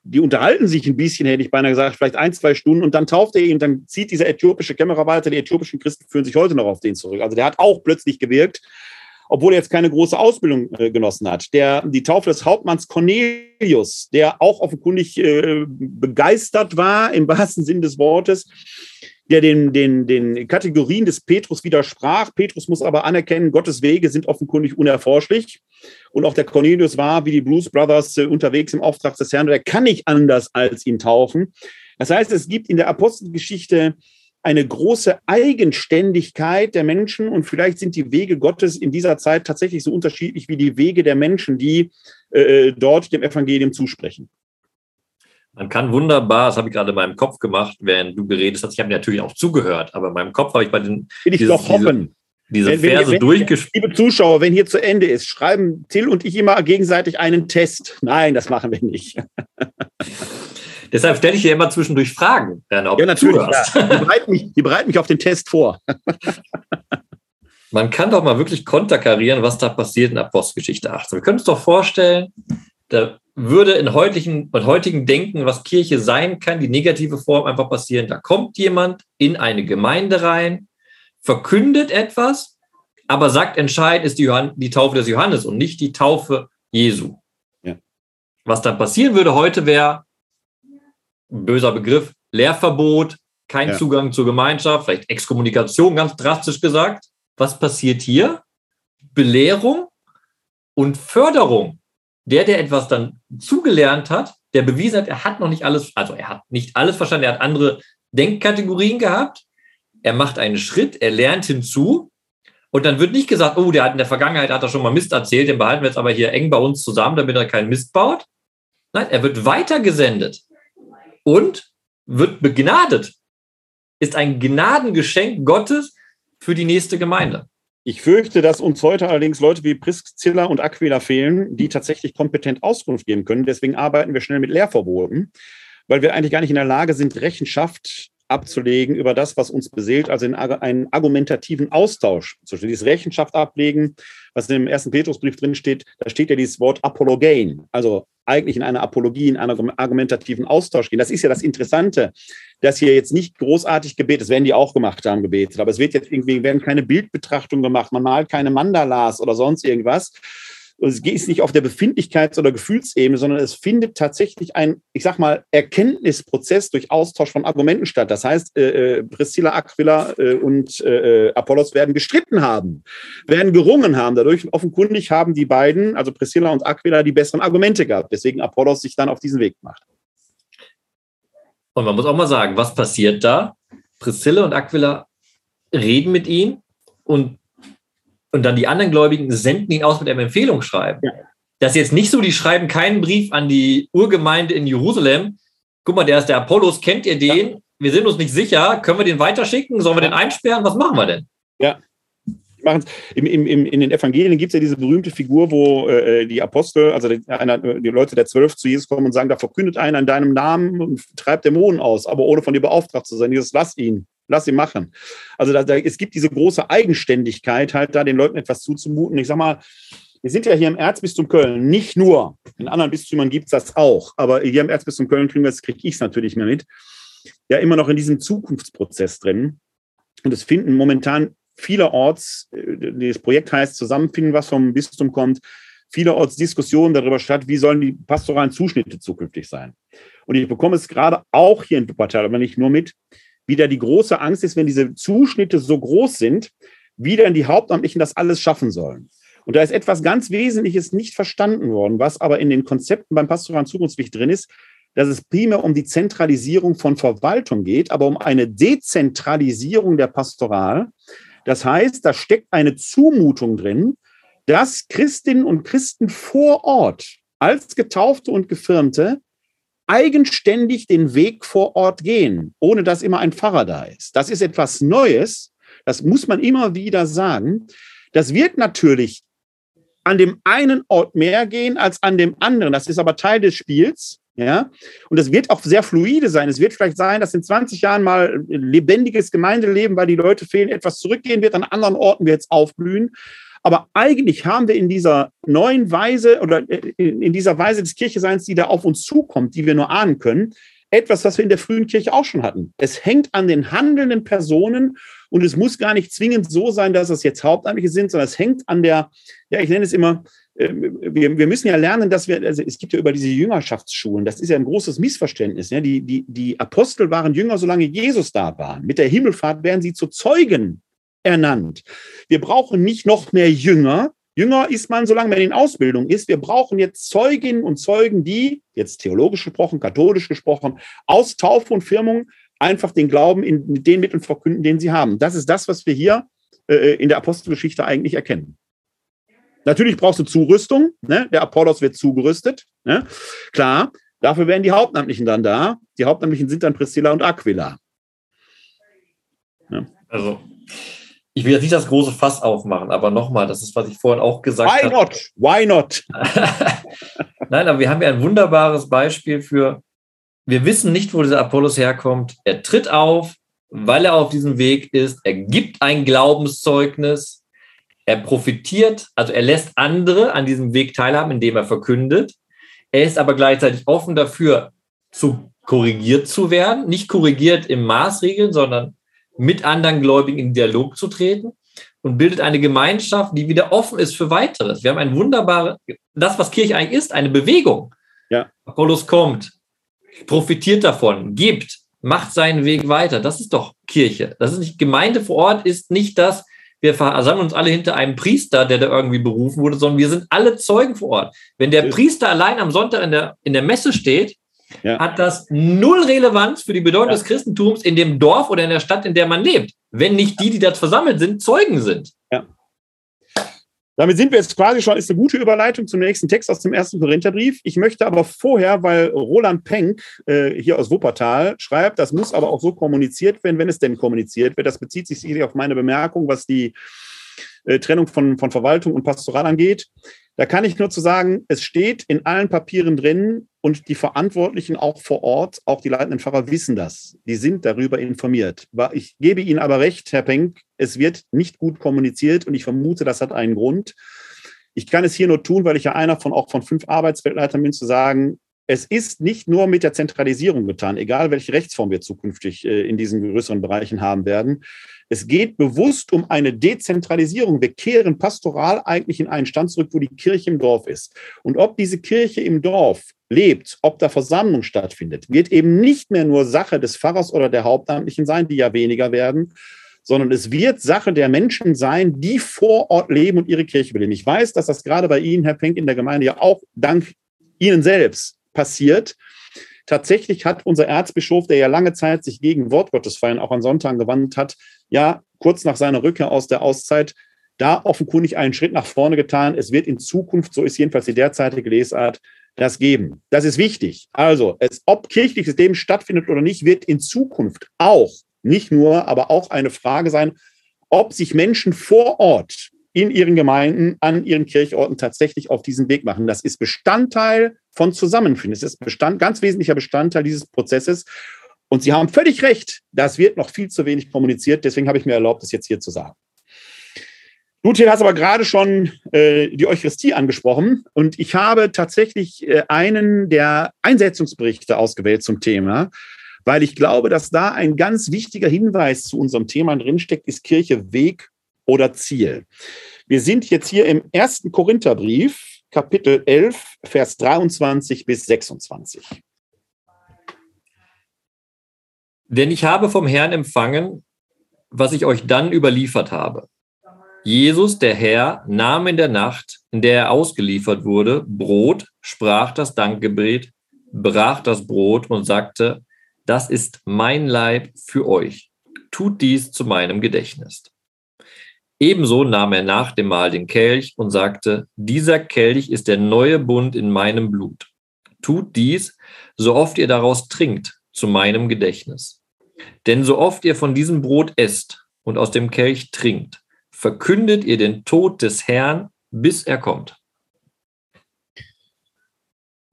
die unterhalten sich ein bisschen, hätte ich beinahe gesagt, vielleicht ein, zwei Stunden, und dann tauft er ihn, dann zieht dieser äthiopische Kämmerer weiter, die äthiopischen Christen führen sich heute noch auf den zurück. Also der hat auch plötzlich gewirkt, obwohl er jetzt keine große Ausbildung äh, genossen hat. Der, die Taufe des Hauptmanns Cornelius, der auch offenkundig äh, begeistert war, im wahrsten Sinn des Wortes, der den, den, den Kategorien des Petrus widersprach. Petrus muss aber anerkennen, Gottes Wege sind offenkundig unerforschlich. Und auch der Cornelius war, wie die Blues Brothers, äh, unterwegs im Auftrag des Herrn. Der kann nicht anders als ihn taufen. Das heißt, es gibt in der Apostelgeschichte eine große Eigenständigkeit der Menschen und vielleicht sind die Wege Gottes in dieser Zeit tatsächlich so unterschiedlich wie die Wege der Menschen, die äh, dort dem Evangelium zusprechen. Man kann wunderbar, das habe ich gerade in meinem Kopf gemacht, während du geredet hast. Ich habe natürlich auch zugehört, aber in meinem Kopf habe ich bei den. Will ich dieses, doch hoffen. diese Wenn- wenn- Verse wenn- durchgespielt. Liebe Zuschauer, wenn hier zu Ende ist, schreiben Till und ich immer gegenseitig einen Test. Nein, das machen wir nicht. [LAUGHS] Deshalb stelle ich dir immer zwischendurch Fragen, Werner, Ja, natürlich. Ja. Die, bereiten mich, die bereiten mich auf den Test vor. [LAUGHS] Man kann doch mal wirklich konterkarieren, was da passiert in Apostelgeschichte 18. Wir können uns doch vorstellen, da würde in heutigen, in heutigen Denken, was Kirche sein kann, die negative Form einfach passieren. Da kommt jemand in eine Gemeinde rein, verkündet etwas, aber sagt entscheidend ist die, Johann die Taufe des Johannes und nicht die Taufe Jesu. Ja. Was dann passieren würde heute wäre, böser Begriff, Lehrverbot, kein Ja. Zugang zur Gemeinschaft, vielleicht Exkommunikation, ganz drastisch gesagt. Was passiert hier? Belehrung und Förderung. Der, der etwas dann zugelernt hat, der bewiesen hat, er hat noch nicht alles, also er hat nicht alles verstanden, er hat andere Denkkategorien gehabt. Er macht einen Schritt, er lernt hinzu. Und dann wird nicht gesagt, oh, der hat in der Vergangenheit hat er schon mal Mist erzählt, den behalten wir jetzt aber hier eng bei uns zusammen, damit er keinen Mist baut. Nein, er wird weitergesendet und wird begnadet. Ist ein Gnadengeschenk Gottes für die nächste Gemeinde. Ich fürchte, dass uns heute allerdings Leute wie Priscilla und Aquila fehlen, die tatsächlich kompetent Auskunft geben können. Deswegen arbeiten wir schnell mit Lehrverboten, weil wir eigentlich gar nicht in der Lage sind, Rechenschaft abzulegen über das, was uns beseelt, also in einen argumentativen Austausch. Zum Beispiel dieses Rechenschaft ablegen, was im ersten Petrusbrief drin steht, da steht ja dieses Wort Apologein, also eigentlich in einer Apologie, in einem argumentativen Austausch gehen. Das ist ja das Interessante, dass hier jetzt nicht großartig gebetet, das werden die auch gemacht haben, gebetet, aber es wird jetzt irgendwie, werden keine Bildbetrachtungen gemacht, man malt keine Mandalas oder sonst irgendwas. Und es ist nicht auf der Befindlichkeits- oder Gefühlsebene, sondern es findet tatsächlich ein, ich sag mal, Erkenntnisprozess durch Austausch von Argumenten statt. Das heißt, äh, äh, Priscilla, Aquila äh, und äh, Apollos werden gestritten haben, werden gerungen haben. Dadurch offenkundig haben die beiden, also Priscilla und Aquila, die besseren Argumente gehabt, deswegen Apollos sich dann auf diesen Weg macht. Und man muss auch mal sagen, was passiert da? Priscilla und Aquila reden mit ihm und, und dann die anderen Gläubigen senden ihn aus mit einem Empfehlungsschreiben. Ja. Das ist jetzt nicht so, die schreiben keinen Brief an die Urgemeinde in Jerusalem. Guck mal, der ist der Apollos, kennt ihr den? Wir sind uns nicht sicher. Können wir den weiterschicken? Sollen wir den einsperren? Was machen wir denn? Die machen's. Im, im, im, in den Evangelien gibt es ja diese berühmte Figur, wo äh, die Apostel, also die, einer, die Leute der Zwölf zu Jesus kommen und sagen, da verkündet einer in deinem Namen und treibt Dämonen aus, aber ohne von dir beauftragt zu sein. Jesus, lass ihn, lass ihn machen. Also da, da, es gibt diese große Eigenständigkeit, halt da den Leuten etwas zuzumuten. Ich sag mal, wir sind ja hier im Erzbistum Köln, nicht nur, in anderen Bistümern gibt es das auch, aber hier im Erzbistum Köln kriegen wir, kriege ich es natürlich mehr mit, ja immer noch in diesem Zukunftsprozess drin. Und es finden momentan vielerorts, äh, das Projekt heißt Zusammenfinden, was vom Bistum kommt, vielerorts Diskussionen darüber statt, wie sollen die pastoralen Zuschnitte zukünftig sein. Und ich bekomme es gerade auch hier in Wuppertal, aber nicht nur mit, wie da die große Angst ist, wenn diese Zuschnitte so groß sind, wie dann die Hauptamtlichen das alles schaffen sollen. Und da ist etwas ganz Wesentliches nicht verstanden worden, was aber in den Konzepten beim pastoralen Zukunftsweg drin ist, dass es primär um die Zentralisierung von Verwaltung geht, aber um eine Dezentralisierung der Pastoral. Das heißt, da steckt eine Zumutung drin, dass Christinnen und Christen vor Ort als Getaufte und Gefirmte eigenständig den Weg vor Ort gehen, ohne dass immer ein Pfarrer da ist. Das ist etwas Neues. Das muss man immer wieder sagen. Das wird natürlich an dem einen Ort mehr gehen als an dem anderen. Das ist aber Teil des Spiels. Ja, und es wird auch sehr fluide sein. Es wird vielleicht sein, dass in 20 Jahren mal lebendiges Gemeindeleben, weil die Leute fehlen, etwas zurückgehen wird. An anderen Orten wird es aufblühen. Aber eigentlich haben wir in dieser neuen Weise oder in dieser Weise des Kircheseins, die da auf uns zukommt, die wir nur ahnen können, etwas, was wir in der frühen Kirche auch schon hatten. Es hängt an den handelnden Personen und es muss gar nicht zwingend so sein, dass es jetzt Hauptamtliche sind, sondern es hängt an der, ja, ich nenne es immer, äh, wir, wir müssen ja lernen, dass wir, also es gibt ja über diese Jüngerschaftsschulen, das ist ja ein großes Missverständnis. Ja? Die, die, die Apostel waren Jünger, solange Jesus da war. Mit der Himmelfahrt werden sie zu Zeugen ernannt. Wir brauchen nicht noch mehr Jünger. Jünger ist man, solange man in Ausbildung ist. Wir brauchen jetzt Zeuginnen und Zeugen, die, jetzt theologisch gesprochen, katholisch gesprochen, aus Taufe und Firmung einfach den Glauben in den Mitteln verkünden, den sie haben. Das ist das, was wir hier äh, in der Apostelgeschichte eigentlich erkennen. Natürlich brauchst du Zurüstung. Ne? Der Apollos wird zugerüstet. Ne? Klar, dafür wären die Hauptamtlichen dann da. Die Hauptamtlichen sind dann Priscilla und Aquila. Ja. Also, ich will jetzt nicht das große Fass aufmachen, aber nochmal, das ist, was ich vorhin auch gesagt habe. Why not? Why not? [LAUGHS] Nein, aber wir haben ja ein wunderbares Beispiel für, wir wissen nicht, wo dieser Apollos herkommt. Er tritt auf, weil er auf diesem Weg ist. Er gibt ein Glaubenszeugnis. Er profitiert, also er lässt andere an diesem Weg teilhaben, indem er verkündet. Er ist aber gleichzeitig offen dafür, zu korrigiert zu werden. Nicht korrigiert im Maßregeln, sondern mit anderen Gläubigen in Dialog zu treten und bildet eine Gemeinschaft, die wieder offen ist für weiteres. Wir haben ein wunderbares, das, was Kirche eigentlich ist, eine Bewegung. Ja. Apollos kommt, profitiert davon, gibt, macht seinen Weg weiter. Das ist doch Kirche. Das ist nicht Gemeinde vor Ort, ist nicht das, wir versammeln uns alle hinter einem Priester, der da irgendwie berufen wurde, sondern wir sind alle Zeugen vor Ort. Wenn der Priester allein am Sonntag in der, in der Messe steht, ja. hat das null Relevanz für die Bedeutung ja. des Christentums in dem Dorf oder in der Stadt, in der man lebt, wenn nicht die, die dort versammelt sind, Zeugen sind. Damit sind wir jetzt quasi schon, ist eine gute Überleitung zum nächsten Text aus dem ersten Korintherbrief. Ich möchte aber vorher, weil Roland Penck äh, hier aus Wuppertal schreibt, das muss aber auch so kommuniziert werden, wenn es denn kommuniziert wird. Das bezieht sich sicherlich auf meine Bemerkung, was die äh, Trennung von, von Verwaltung und Pastoral angeht. Da kann ich nur zu sagen, es steht in allen Papieren drin und die Verantwortlichen auch vor Ort, auch die leitenden Pfarrer wissen das. Die sind darüber informiert. Ich gebe Ihnen aber recht, Herr Penck, es wird nicht gut kommuniziert und ich vermute, das hat einen Grund. Ich kann es hier nur tun, weil ich ja einer von auch von fünf Arbeitsfeldleitern bin, zu sagen, es ist nicht nur mit der Zentralisierung getan, egal welche Rechtsform wir zukünftig äh, in diesen größeren Bereichen haben werden. Es geht bewusst um eine Dezentralisierung. Wir kehren pastoral eigentlich in einen Stand zurück, wo die Kirche im Dorf ist. Und ob diese Kirche im Dorf lebt, ob da Versammlung stattfindet, wird eben nicht mehr nur Sache des Pfarrers oder der Hauptamtlichen sein, die ja weniger werden, sondern es wird Sache der Menschen sein, die vor Ort leben und ihre Kirche beleben. Ich weiß, dass das gerade bei Ihnen, Herr Penck, in der Gemeinde ja auch dank Ihnen selbst passiert. Tatsächlich hat unser Erzbischof, der ja lange Zeit sich gegen Wortgottesfeiern auch an Sonntagen gewandt hat, ja kurz nach seiner Rückkehr aus der Auszeit da offenkundig einen Schritt nach vorne getan. Es wird in Zukunft, so ist jedenfalls die derzeitige Lesart, das geben. Das ist wichtig. Also, es, ob kirchliches Leben stattfindet oder nicht, wird in Zukunft auch, nicht nur, aber auch eine Frage sein, ob sich Menschen vor Ort in ihren Gemeinden, an ihren Kirchorten tatsächlich auf diesen Weg machen. Das ist Bestandteil von Zusammenfinden. Es ist Bestand, ganz wesentlicher Bestandteil dieses Prozesses. Und Sie haben völlig recht, das wird noch viel zu wenig kommuniziert. Deswegen habe ich mir erlaubt, das jetzt hier zu sagen. Du, Till, hast aber gerade schon äh, die Eucharistie angesprochen. Und ich habe tatsächlich äh, einen der Einsetzungsberichte ausgewählt zum Thema, weil ich glaube, dass da ein ganz wichtiger Hinweis zu unserem Thema drinsteckt, ist Kirche Weg oder Ziel. Wir sind jetzt hier im ersten Korintherbrief, Kapitel 11, Vers 23 bis 26. Denn ich habe vom Herrn empfangen, was ich euch dann überliefert habe. Jesus, der Herr, nahm in der Nacht, in der er ausgeliefert wurde, Brot, sprach das Dankgebet, brach das Brot und sagte, das ist mein Leib für euch. Tut dies zu meinem Gedächtnis. Ebenso nahm er nach dem Mahl den Kelch und sagte, dieser Kelch ist der neue Bund in meinem Blut. Tut dies, so oft ihr daraus trinkt, zu meinem Gedächtnis. Denn so oft ihr von diesem Brot esst und aus dem Kelch trinkt, verkündet ihr den Tod des Herrn, bis er kommt.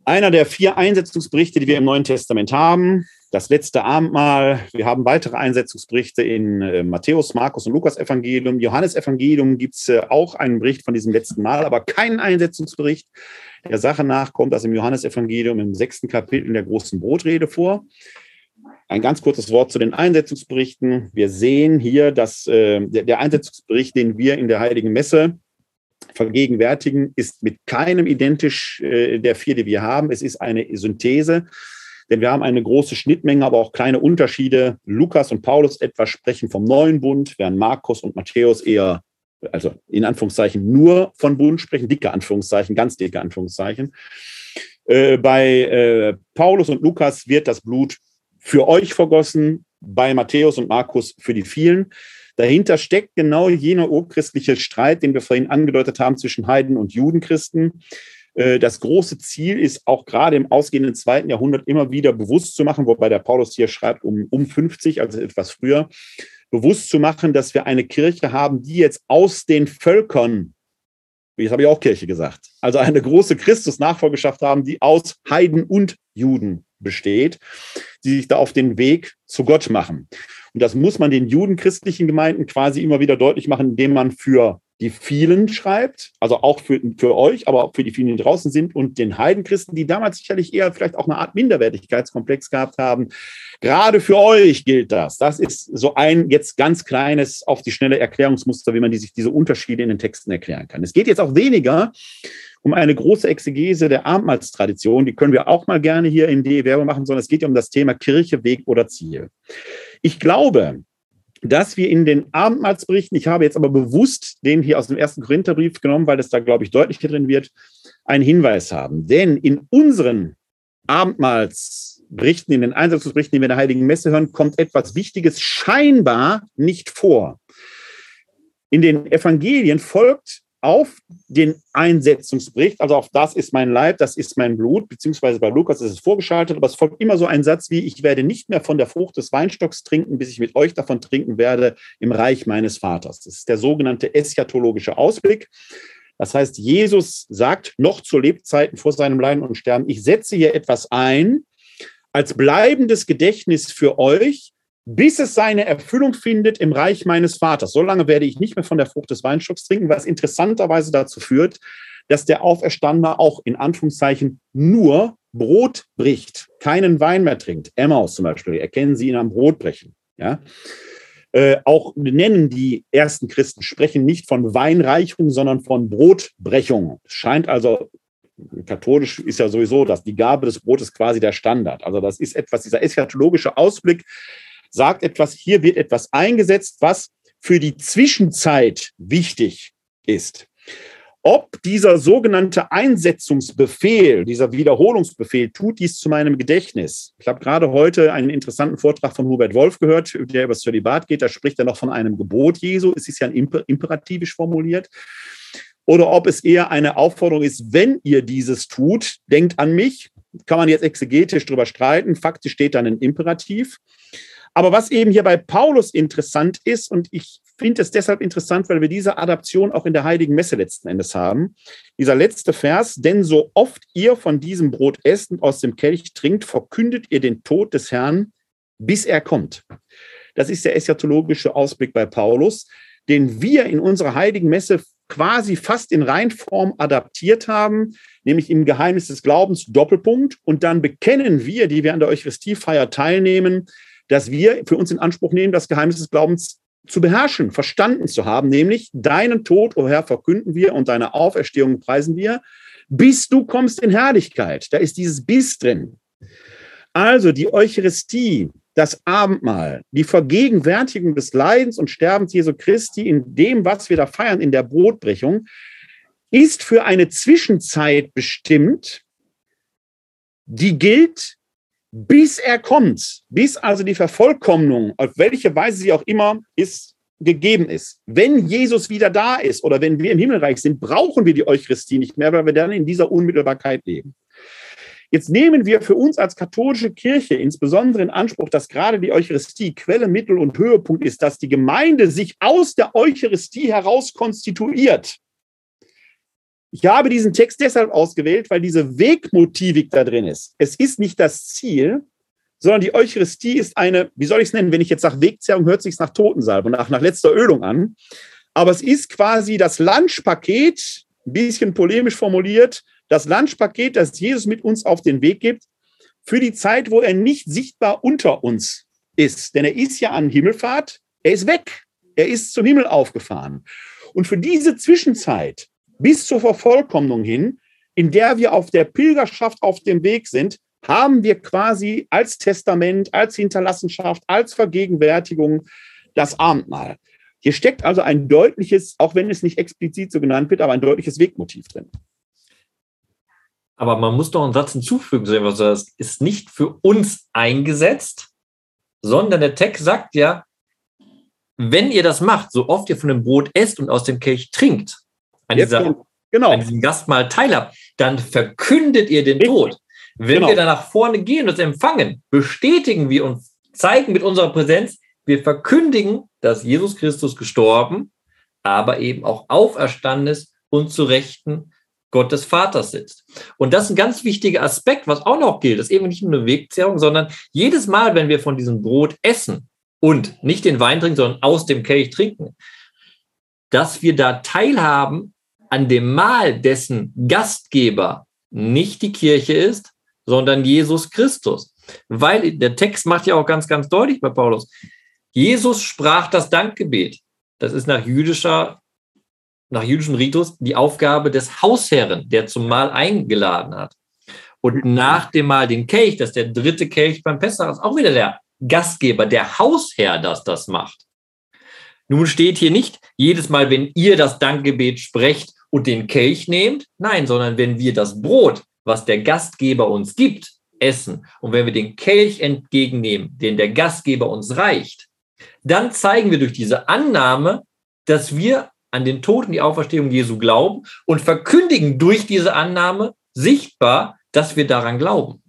Einer der vier Einsetzungsberichte, die wir im Neuen Testament haben, das letzte Abendmahl. Wir haben weitere Einsetzungsberichte in äh, Matthäus, Markus und Lukas Evangelium. Johannes Evangelium gibt es äh, auch einen Bericht von diesem letzten Mal, aber keinen Einsetzungsbericht. Der Sache nach kommt das im Johannes Evangelium im sechsten Kapitel in der großen Brotrede vor. Ein ganz kurzes Wort zu den Einsetzungsberichten. Wir sehen hier, dass äh, der, der Einsetzungsbericht, den wir in der Heiligen Messe vergegenwärtigen, ist mit keinem identisch äh, der vier, die wir haben. Es ist eine Synthese denn wir haben eine große Schnittmenge, aber auch kleine Unterschiede. Lukas und Paulus etwas sprechen vom neuen Bund, während Markus und Matthäus eher, also in Anführungszeichen, nur von Bund sprechen, dicke Anführungszeichen, ganz dicke Anführungszeichen. Äh, bei äh, Paulus und Lukas wird das Blut für euch vergossen, bei Matthäus und Markus für die vielen. Dahinter steckt genau jener urchristliche Streit, den wir vorhin angedeutet haben zwischen Heiden und Judenchristen. Äh, das große Ziel ist auch gerade im ausgehenden zweiten Jahrhundert immer wieder bewusst zu machen, wobei der Paulus hier schreibt um, um 50, also etwas früher, bewusst zu machen, dass wir eine Kirche haben, die jetzt aus den Völkern, jetzt habe ich auch Kirche gesagt, also eine große Christus-Nachfolgeschaft haben, die aus Heiden und Juden besteht, die sich da auf den Weg zu Gott machen. Und das muss man den judenchristlichen Gemeinden quasi immer wieder deutlich machen, indem man für die vielen schreibt, also auch für, für euch, aber auch für die vielen, die draußen sind und den Heidenchristen, die damals sicherlich eher vielleicht auch eine Art Minderwertigkeitskomplex gehabt haben. Gerade für euch gilt das. Das ist so ein jetzt ganz kleines auf die schnelle Erklärungsmuster, wie man die, sich diese Unterschiede in den Texten erklären kann. Es geht jetzt auch weniger um eine große Exegese der Abendmahlstradition. Die können wir auch mal gerne hier in die Werbung machen, sondern es geht ja um das Thema Kirche, Weg oder Ziel. Ich glaube, dass wir in den Abendmahlsberichten, ich habe jetzt aber bewusst den hier aus dem ersten Korintherbrief genommen, weil das da, glaube ich, deutlicher drin wird, einen Hinweis haben. Denn in unseren Abendmahlsberichten, in den Einsatzberichten, die wir in der Heiligen Messe hören, kommt etwas Wichtiges scheinbar nicht vor. In den Evangelien folgt auf den Einsetzungsbericht, also auf das ist mein Leib, das ist mein Blut, beziehungsweise bei Lukas ist es vorgeschaltet, aber es folgt immer so ein Satz wie, ich werde nicht mehr von der Frucht des Weinstocks trinken, bis ich mit euch davon trinken werde im Reich meines Vaters. Das ist der sogenannte eschatologische Ausblick. Das heißt, Jesus sagt noch zu Lebzeiten vor seinem Leiden und Sterben, ich setze hier etwas ein als bleibendes Gedächtnis für euch, bis es seine Erfüllung findet im Reich meines Vaters. Solange werde ich nicht mehr von der Frucht des Weinstocks trinken, was interessanterweise dazu führt, dass der Auferstandene auch in Anführungszeichen nur Brot bricht, keinen Wein mehr trinkt. Emmaus zum Beispiel, erkennen Sie ihn am Brotbrechen. Ja? Äh, auch nennen die ersten Christen, sprechen nicht von Weinreichung, sondern von Brotbrechung. Es scheint also, katholisch ist ja sowieso, dass die Gabe des Brotes quasi der Standard. Also das ist etwas, dieser eschatologische Ausblick, sagt etwas, hier wird etwas eingesetzt, was für die Zwischenzeit wichtig ist. Ob dieser sogenannte Einsetzungsbefehl, dieser Wiederholungsbefehl, tut dies zu meinem Gedächtnis. Ich habe gerade heute einen interessanten Vortrag von Hubert Wolf gehört, der über das Zölibat geht. Da spricht er noch von einem Gebot Jesu. Es ist ja imperativisch formuliert. Oder ob es eher eine Aufforderung ist, wenn ihr dieses tut, denkt an mich. Kann man jetzt exegetisch darüber streiten. Faktisch steht dann ein Imperativ. Aber was eben hier bei Paulus interessant ist, und ich finde es deshalb interessant, weil wir diese Adaption auch in der Heiligen Messe letzten Endes haben. Dieser letzte Vers, denn so oft ihr von diesem Brot esst und aus dem Kelch trinkt, verkündet ihr den Tod des Herrn, bis er kommt. Das ist der eschatologische Ausblick bei Paulus, den wir in unserer Heiligen Messe quasi fast in Reinform adaptiert haben, nämlich im Geheimnis des Glaubens Doppelpunkt. Und dann bekennen wir, die wir an der Eucharistiefeier teilnehmen, dass wir für uns in Anspruch nehmen, das Geheimnis des Glaubens zu beherrschen, verstanden zu haben, nämlich deinen Tod, o oh Herr, verkünden wir und deine Auferstehung preisen wir, bis du kommst in Herrlichkeit. Da ist dieses Bis drin. Also die Eucharistie, das Abendmahl, die Vergegenwärtigung des Leidens und Sterbens Jesu Christi in dem, was wir da feiern, in der Brotbrechung, ist für eine Zwischenzeit bestimmt, die gilt bis er kommt, bis also die Vervollkommnung, auf welche Weise sie auch immer ist, gegeben ist. Wenn Jesus wieder da ist oder wenn wir im Himmelreich sind, brauchen wir die Eucharistie nicht mehr, weil wir dann in dieser Unmittelbarkeit leben. Jetzt nehmen wir für uns als katholische Kirche insbesondere in Anspruch, dass gerade die Eucharistie Quelle, Mittel und Höhepunkt ist, dass die Gemeinde sich aus der Eucharistie heraus konstituiert. Ich habe diesen Text deshalb ausgewählt, weil diese Wegmotivik da drin ist. Es ist nicht das Ziel, sondern die Eucharistie ist eine, wie soll ich es nennen, wenn ich jetzt sage Wegzehrung, hört sich nach Totensalbe und nach, nach letzter Ölung an. Aber es ist quasi das Lunchpaket, ein bisschen polemisch formuliert, das Lunchpaket, das Jesus mit uns auf den Weg gibt, für die Zeit, wo er nicht sichtbar unter uns ist. Denn er ist ja an Himmelfahrt, er ist weg, er ist zum Himmel aufgefahren. Und für diese Zwischenzeit bis zur Vervollkommnung hin, in der wir auf der Pilgerschaft auf dem Weg sind, haben wir quasi als Testament, als Hinterlassenschaft, als Vergegenwärtigung das Abendmahl. Hier steckt also ein deutliches, auch wenn es nicht explizit so genannt wird, aber ein deutliches Wegmotiv drin. Aber man muss doch einen Satz hinzufügen, das ist nicht für uns eingesetzt, sondern der Text sagt ja, wenn ihr das macht, so oft ihr von dem Brot esst und aus dem Kelch trinkt, an, dieser, genau. an diesem Gastmahl teilhabt, dann verkündet ihr den Richtig. Tod. Wenn genau. wir dann nach vorne gehen und es empfangen, bestätigen wir und zeigen mit unserer Präsenz, wir verkündigen, dass Jesus Christus gestorben, aber eben auch auferstanden ist und zu Rechten Gott des Vaters sitzt. Und das ist ein ganz wichtiger Aspekt, was auch noch gilt. Das ist eben nicht nur eine Wegzehrung, sondern jedes Mal, wenn wir von diesem Brot essen und nicht den Wein trinken, sondern aus dem Kelch trinken, dass wir da teilhaben an dem Mahl, dessen Gastgeber nicht die Kirche ist, sondern Jesus Christus. Weil der Text macht ja auch ganz, ganz deutlich bei Paulus, Jesus sprach das Dankgebet. Das ist nach jüdischer nach jüdischem Ritus die Aufgabe des Hausherren, der zum Mahl eingeladen hat. Und nach dem Mahl den Kelch, das ist der dritte Kelch beim Pessach, ist auch wieder der Gastgeber, der Hausherr, das das macht. Nun steht hier nicht jedes Mal, wenn ihr das Dankgebet sprecht und den Kelch nehmt, nein, sondern wenn wir das Brot, was der Gastgeber uns gibt, essen und wenn wir den Kelch entgegennehmen, den der Gastgeber uns reicht, dann zeigen wir durch diese Annahme, dass wir an den Tod und die Auferstehung Jesu glauben und verkündigen durch diese Annahme sichtbar, dass wir daran glauben.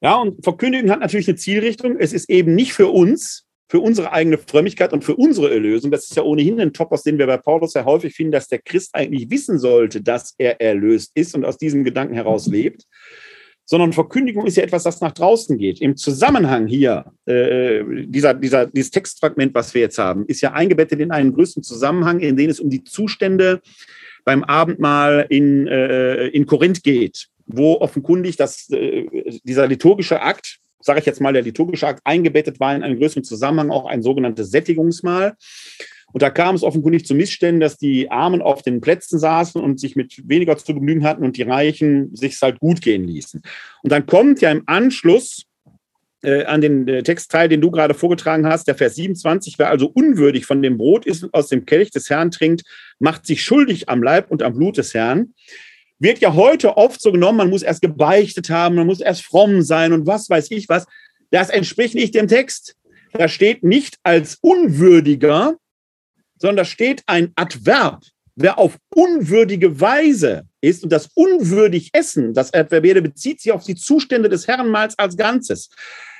Ja, und Verkündigen hat natürlich eine Zielrichtung. Es ist eben nicht für uns, für unsere eigene Frömmigkeit und für unsere Erlösung. Das ist ja ohnehin ein Topos, den wir bei Paulus sehr häufig finden, dass der Christ eigentlich wissen sollte, dass er erlöst ist und aus diesem Gedanken heraus lebt sondern Verkündigung ist ja etwas, das nach draußen geht. Im Zusammenhang hier, äh, dieser, dieser, dieses Textfragment, was wir jetzt haben, ist ja eingebettet in einen größeren Zusammenhang, in dem es um die Zustände beim Abendmahl in, äh, in Korinth geht, wo offenkundig das, äh, dieser liturgische Akt, sage ich jetzt mal, der liturgische Akt eingebettet war in einen größeren Zusammenhang, auch ein sogenanntes Sättigungsmahl. Und da kam es offenkundig zu Missständen, dass die Armen auf den Plätzen saßen und sich mit weniger zu begnügen hatten und die Reichen sich halt gut gehen ließen. Und dann kommt ja im Anschluss äh, an den äh, Textteil, den du gerade vorgetragen hast, der Vers 27, wer also unwürdig von dem Brot isst und aus dem Kelch des Herrn trinkt, macht sich schuldig am Leib und am Blut des Herrn. Wird ja heute oft so genommen, man muss erst gebeichtet haben, man muss erst fromm sein und was weiß ich was. Das entspricht nicht dem Text. Da steht nicht als Unwürdiger, sondern da steht ein Adverb. Wer auf unwürdige Weise ist und das unwürdig Essen, das Adverbierte bezieht sich auf die Zustände des Herrenmahls als Ganzes.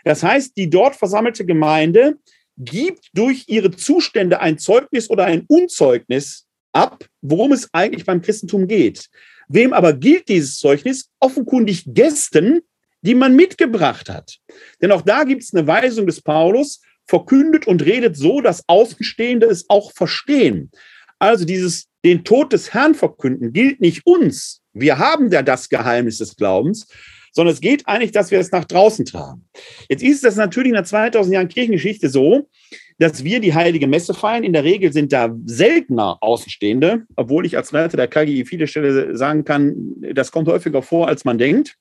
Das heißt, die dort versammelte Gemeinde gibt durch ihre Zustände ein Zeugnis oder ein Unzeugnis ab, worum es eigentlich beim Christentum geht. Wem aber gilt dieses Zeugnis? Offenkundig Gästen, die man mitgebracht hat. Denn auch da gibt es eine Weisung des Paulus, verkündet und redet so, dass Außenstehende es auch verstehen. Also dieses den Tod des Herrn verkünden gilt nicht uns. Wir haben ja das Geheimnis des Glaubens, sondern es geht eigentlich, dass wir es nach draußen tragen. Jetzt ist es natürlich nach 2000 Jahren Kirchengeschichte so, dass wir die heilige Messe feiern. In der Regel sind da seltener Außenstehende, obwohl ich als Leiter der KGI viele Stellen sagen kann, das kommt häufiger vor, als man denkt,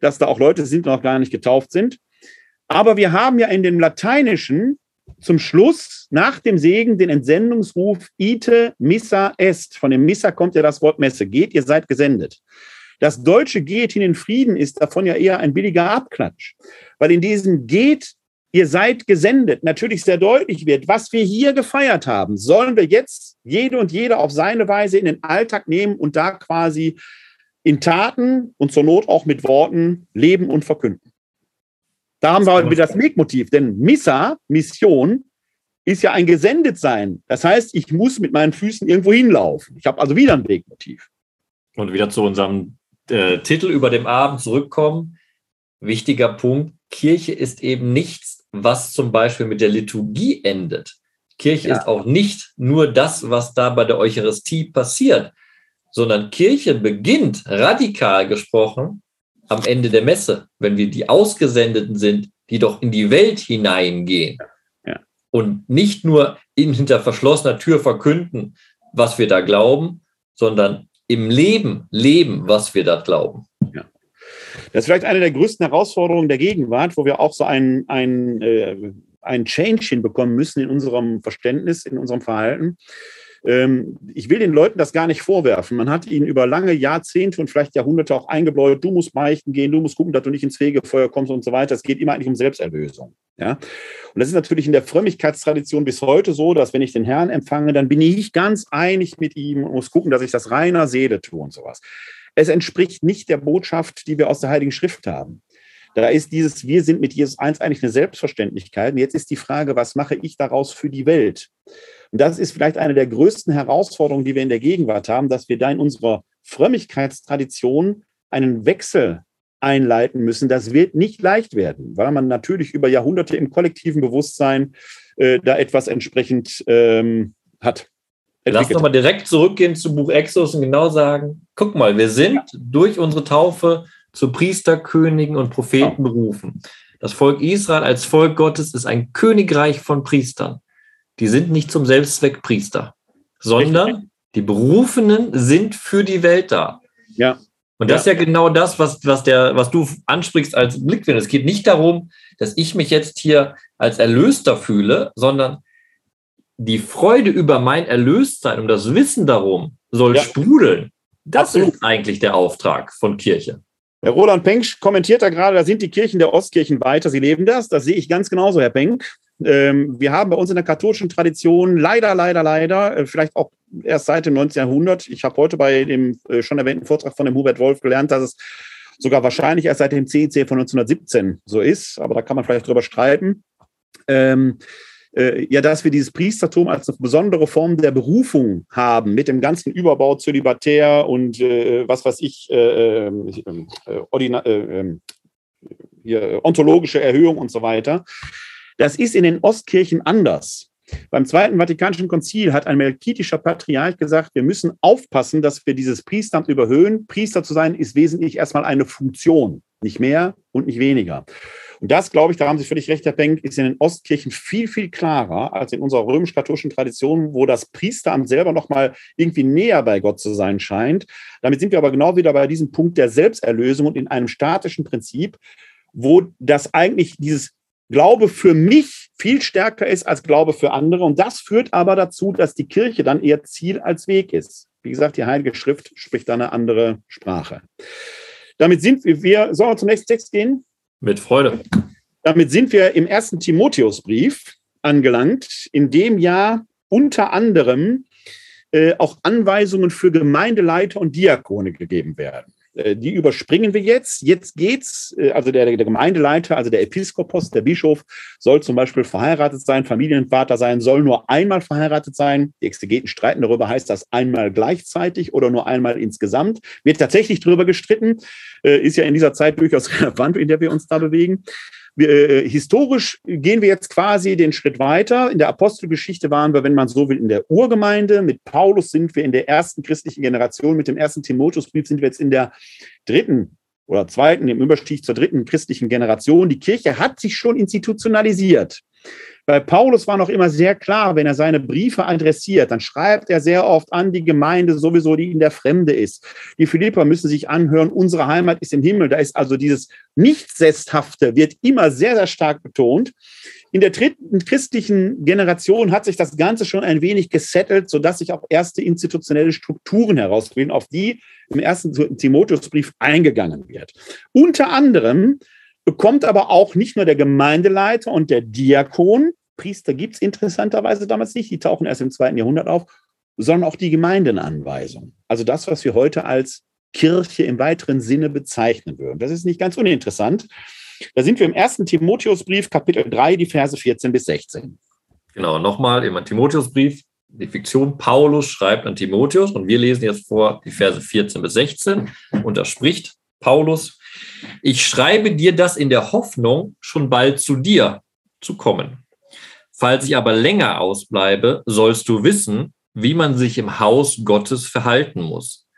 dass da auch Leute sind, die noch gar nicht getauft sind. Aber wir haben ja in dem Lateinischen zum Schluss nach dem Segen den Entsendungsruf Ite Missa est. Von dem Missa kommt ja das Wort Messe. Geht, ihr seid gesendet. Das deutsche Geht in Frieden ist davon ja eher ein billiger Abklatsch, weil in diesem Geht, ihr seid gesendet, natürlich sehr deutlich wird, was wir hier gefeiert haben, sollen wir jetzt jede und jede auf seine Weise in den Alltag nehmen und da quasi in Taten und zur Not auch mit Worten leben und verkünden. Da haben wir wieder das Megmotiv, denn Missa, Mission, ist ja ein Gesendetsein. Das heißt, ich muss mit meinen Füßen irgendwo hinlaufen. Ich habe also wieder ein Wegmotiv. Und wieder zu unserem äh, Titel über dem Abend zurückkommen. Wichtiger Punkt, Kirche ist eben nichts, was zum Beispiel mit der Liturgie endet. Kirche ja. ist auch nicht nur das, was da bei der Eucharistie passiert, sondern Kirche beginnt radikal gesprochen am Ende der Messe, wenn wir die Ausgesendeten sind, die doch in die Welt hineingehen ja. und nicht nur in, hinter verschlossener Tür verkünden, was wir da glauben, sondern im Leben leben, was wir da glauben. Das ist vielleicht eine der größten Herausforderungen der Gegenwart, wo wir auch so ein, ein, äh, ein Change hinbekommen müssen in unserem Verständnis, in unserem Verhalten. Ähm, ich will den Leuten das gar nicht vorwerfen. Man hat ihnen über lange Jahrzehnte und vielleicht Jahrhunderte auch eingebläut, du musst beichten gehen, du musst gucken, dass du nicht ins Fegefeuer kommst und so weiter. Es geht immer eigentlich um Selbsterlösung. Ja? Und das ist natürlich in der Frömmigkeitstradition bis heute so, dass wenn ich den Herrn empfange, dann bin ich ganz einig mit ihm und muss gucken, dass ich das reiner Seele tue und sowas. Es entspricht nicht der Botschaft, die wir aus der Heiligen Schrift haben. Da ist dieses Wir sind mit Jesus eins eigentlich eine Selbstverständlichkeit. Und jetzt ist die Frage, was mache ich daraus für die Welt? Und das ist vielleicht eine der größten Herausforderungen, die wir in der Gegenwart haben, dass wir da in unserer Frömmigkeitstradition einen Wechsel einleiten müssen. Das wird nicht leicht werden, weil man natürlich über Jahrhunderte im kollektiven Bewusstsein äh, da etwas entsprechend ähm, hat. Lass uns mal direkt zurückgehen zu Buch Exodus und genau sagen, guck mal, wir sind ja. durch unsere Taufe zu Priester, Königen und Propheten berufen. Das Volk Israel als Volk Gottes ist ein Königreich von Priestern. Die sind nicht zum Selbstzweck Priester, sondern Richtig. die Berufenen sind für die Welt da. Ja. Und das ja. ist ja genau das, was, was, der, was du ansprichst als Blickwinkel. Es geht nicht darum, dass ich mich jetzt hier als Erlöster fühle, sondern die Freude über mein Erlöstsein und das Wissen darum soll ja. sprudeln. Das Absolut. ist eigentlich der Auftrag von Kirche. Herr Roland Penck kommentiert da gerade, da sind die Kirchen der Ostkirchen weiter. Sie leben das. Das sehe ich ganz genauso, Herr Penck. Ähm, wir haben bei uns in der katholischen Tradition leider, leider, leider, äh, vielleicht auch erst seit dem 19. Jahrhundert, ich habe heute bei dem äh, schon erwähnten Vortrag von dem Hubert Wolf gelernt, dass es sogar wahrscheinlich erst seit dem CEC von 1917 so ist, aber da kann man vielleicht drüber streiten. Ähm, äh, ja, dass wir dieses Priestertum als eine besondere Form der Berufung haben, mit dem ganzen Überbau zölibatär und äh, was weiß ich, äh, ähm, äh, ordina, äh, ähm, hier, ontologische Erhöhung und so weiter. Das ist in den Ostkirchen anders. Beim Zweiten Vatikanischen Konzil hat ein melkitischer Patriarch gesagt, wir müssen aufpassen, dass wir dieses Priesteramt überhöhen. Priester zu sein ist wesentlich erstmal eine Funktion, nicht mehr und nicht weniger. Und das, glaube ich, da haben Sie völlig recht, Herr Penck, ist in den Ostkirchen viel, viel klarer als in unserer römisch-katholischen Tradition, wo das Priesteramt selber nochmal irgendwie näher bei Gott zu sein scheint. Damit sind wir aber genau wieder bei diesem Punkt der Selbsterlösung und in einem statischen Prinzip, wo das eigentlich dieses Glaube für mich viel stärker ist als Glaube für andere. Und das führt aber dazu, dass die Kirche dann eher Ziel als Weg ist. Wie gesagt, die Heilige Schrift spricht da eine andere Sprache. Damit sind wir, wir sollen wir zum nächsten Text gehen? Mit Freude. Damit sind wir im ersten Timotheusbrief angelangt, in dem ja unter anderem äh, auch Anweisungen für Gemeindeleiter und Diakone gegeben werden. Äh, die überspringen wir jetzt. Jetzt geht's, äh, also der, der Gemeindeleiter, also der Episkopos, der Bischof, soll zum Beispiel verheiratet sein, Familienvater sein, soll nur einmal verheiratet sein. Die Exegeten streiten darüber, heißt das einmal gleichzeitig oder nur einmal insgesamt. Wird tatsächlich darüber gestritten, äh, ist ja in dieser Zeit durchaus [LAUGHS] relevant, in der wir uns da bewegen äh, historisch gehen wir jetzt quasi den Schritt weiter. In der Apostelgeschichte waren wir, wenn man so will, in der Urgemeinde. Mit Paulus sind wir in der ersten christlichen Generation. Mit dem ersten Timotheusbrief sind wir jetzt in der dritten oder zweiten, im Überstieg zur dritten christlichen Generation. Die Kirche hat sich schon institutionalisiert. Bei Paulus war noch immer sehr klar, wenn er seine Briefe adressiert, dann schreibt er sehr oft an die Gemeinde sowieso, die in der Fremde ist. Die Philipper müssen sich anhören, unsere Heimat ist im Himmel. Da ist also dieses Nichtsesshafte, wird immer sehr, sehr stark betont. In der dritten christlichen Generation hat sich das Ganze schon ein wenig gesettelt, sodass sich auch erste institutionelle Strukturen herausbilden, auf die im ersten Timotheusbrief eingegangen wird. Unter anderem bekommt aber auch nicht nur der Gemeindeleiter und der Diakon, Priester gibt es interessanterweise damals nicht, die tauchen erst im zweiten Jahrhundert auf, sondern auch die Gemeindenanweisung. Also das, was wir heute als Kirche im weiteren Sinne bezeichnen würden. Das ist nicht ganz uninteressant. Da sind wir im ersten Timotheusbrief, Kapitel 3, die Verse 14 bis 16. Genau, nochmal im Timotheusbrief, die Fiktion Paulus schreibt an Timotheus und wir lesen jetzt vor die Verse 14 bis 16 und da spricht Paulus ich schreibe dir das in der Hoffnung, schon bald zu dir zu kommen. Falls ich aber länger ausbleibe, sollst du wissen, wie man sich im Haus Gottes verhalten muss,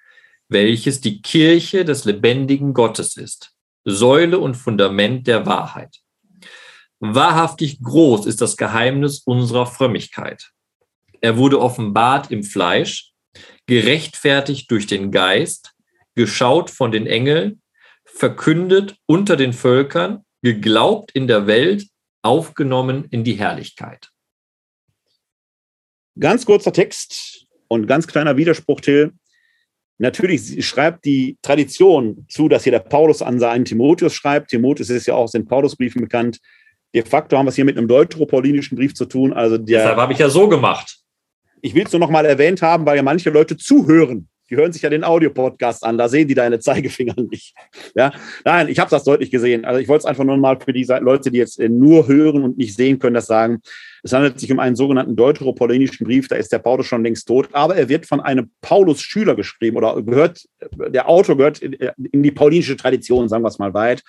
welches die Kirche des lebendigen Gottes ist, Säule und Fundament der Wahrheit. Wahrhaftig groß ist das Geheimnis unserer Frömmigkeit. Er wurde offenbart im Fleisch, gerechtfertigt durch den Geist, geschaut von den Engeln, verkündet unter den Völkern, geglaubt in der Welt, aufgenommen in die Herrlichkeit. Ganz kurzer Text und ganz kleiner Widerspruch, Till. Natürlich schreibt die Tradition zu, dass hier der Paulus an seinen Timotheus schreibt. Timotheus ist ja auch aus den Paulusbriefen bekannt. De facto haben wir es hier mit einem deuteropaulinischen Brief zu tun. Also der, Deshalb habe ich ja so gemacht. Ich will es nur noch mal erwähnt haben, weil ja manche Leute zuhören Die hören sich ja den Audiopodcast an, da sehen die deine Zeigefinger nicht. Ja, nein, ich habe das deutlich gesehen. Also ich wollte es einfach nur mal für die Leute, die jetzt äh, nur hören und nicht sehen können, das sagen. Es handelt sich um einen sogenannten deuteropolonischen Brief, da ist der Paulus schon längst tot, aber er wird von einem Paulus-Schüler geschrieben oder gehört, der Autor gehört in die paulinische Tradition, sagen wir es mal weit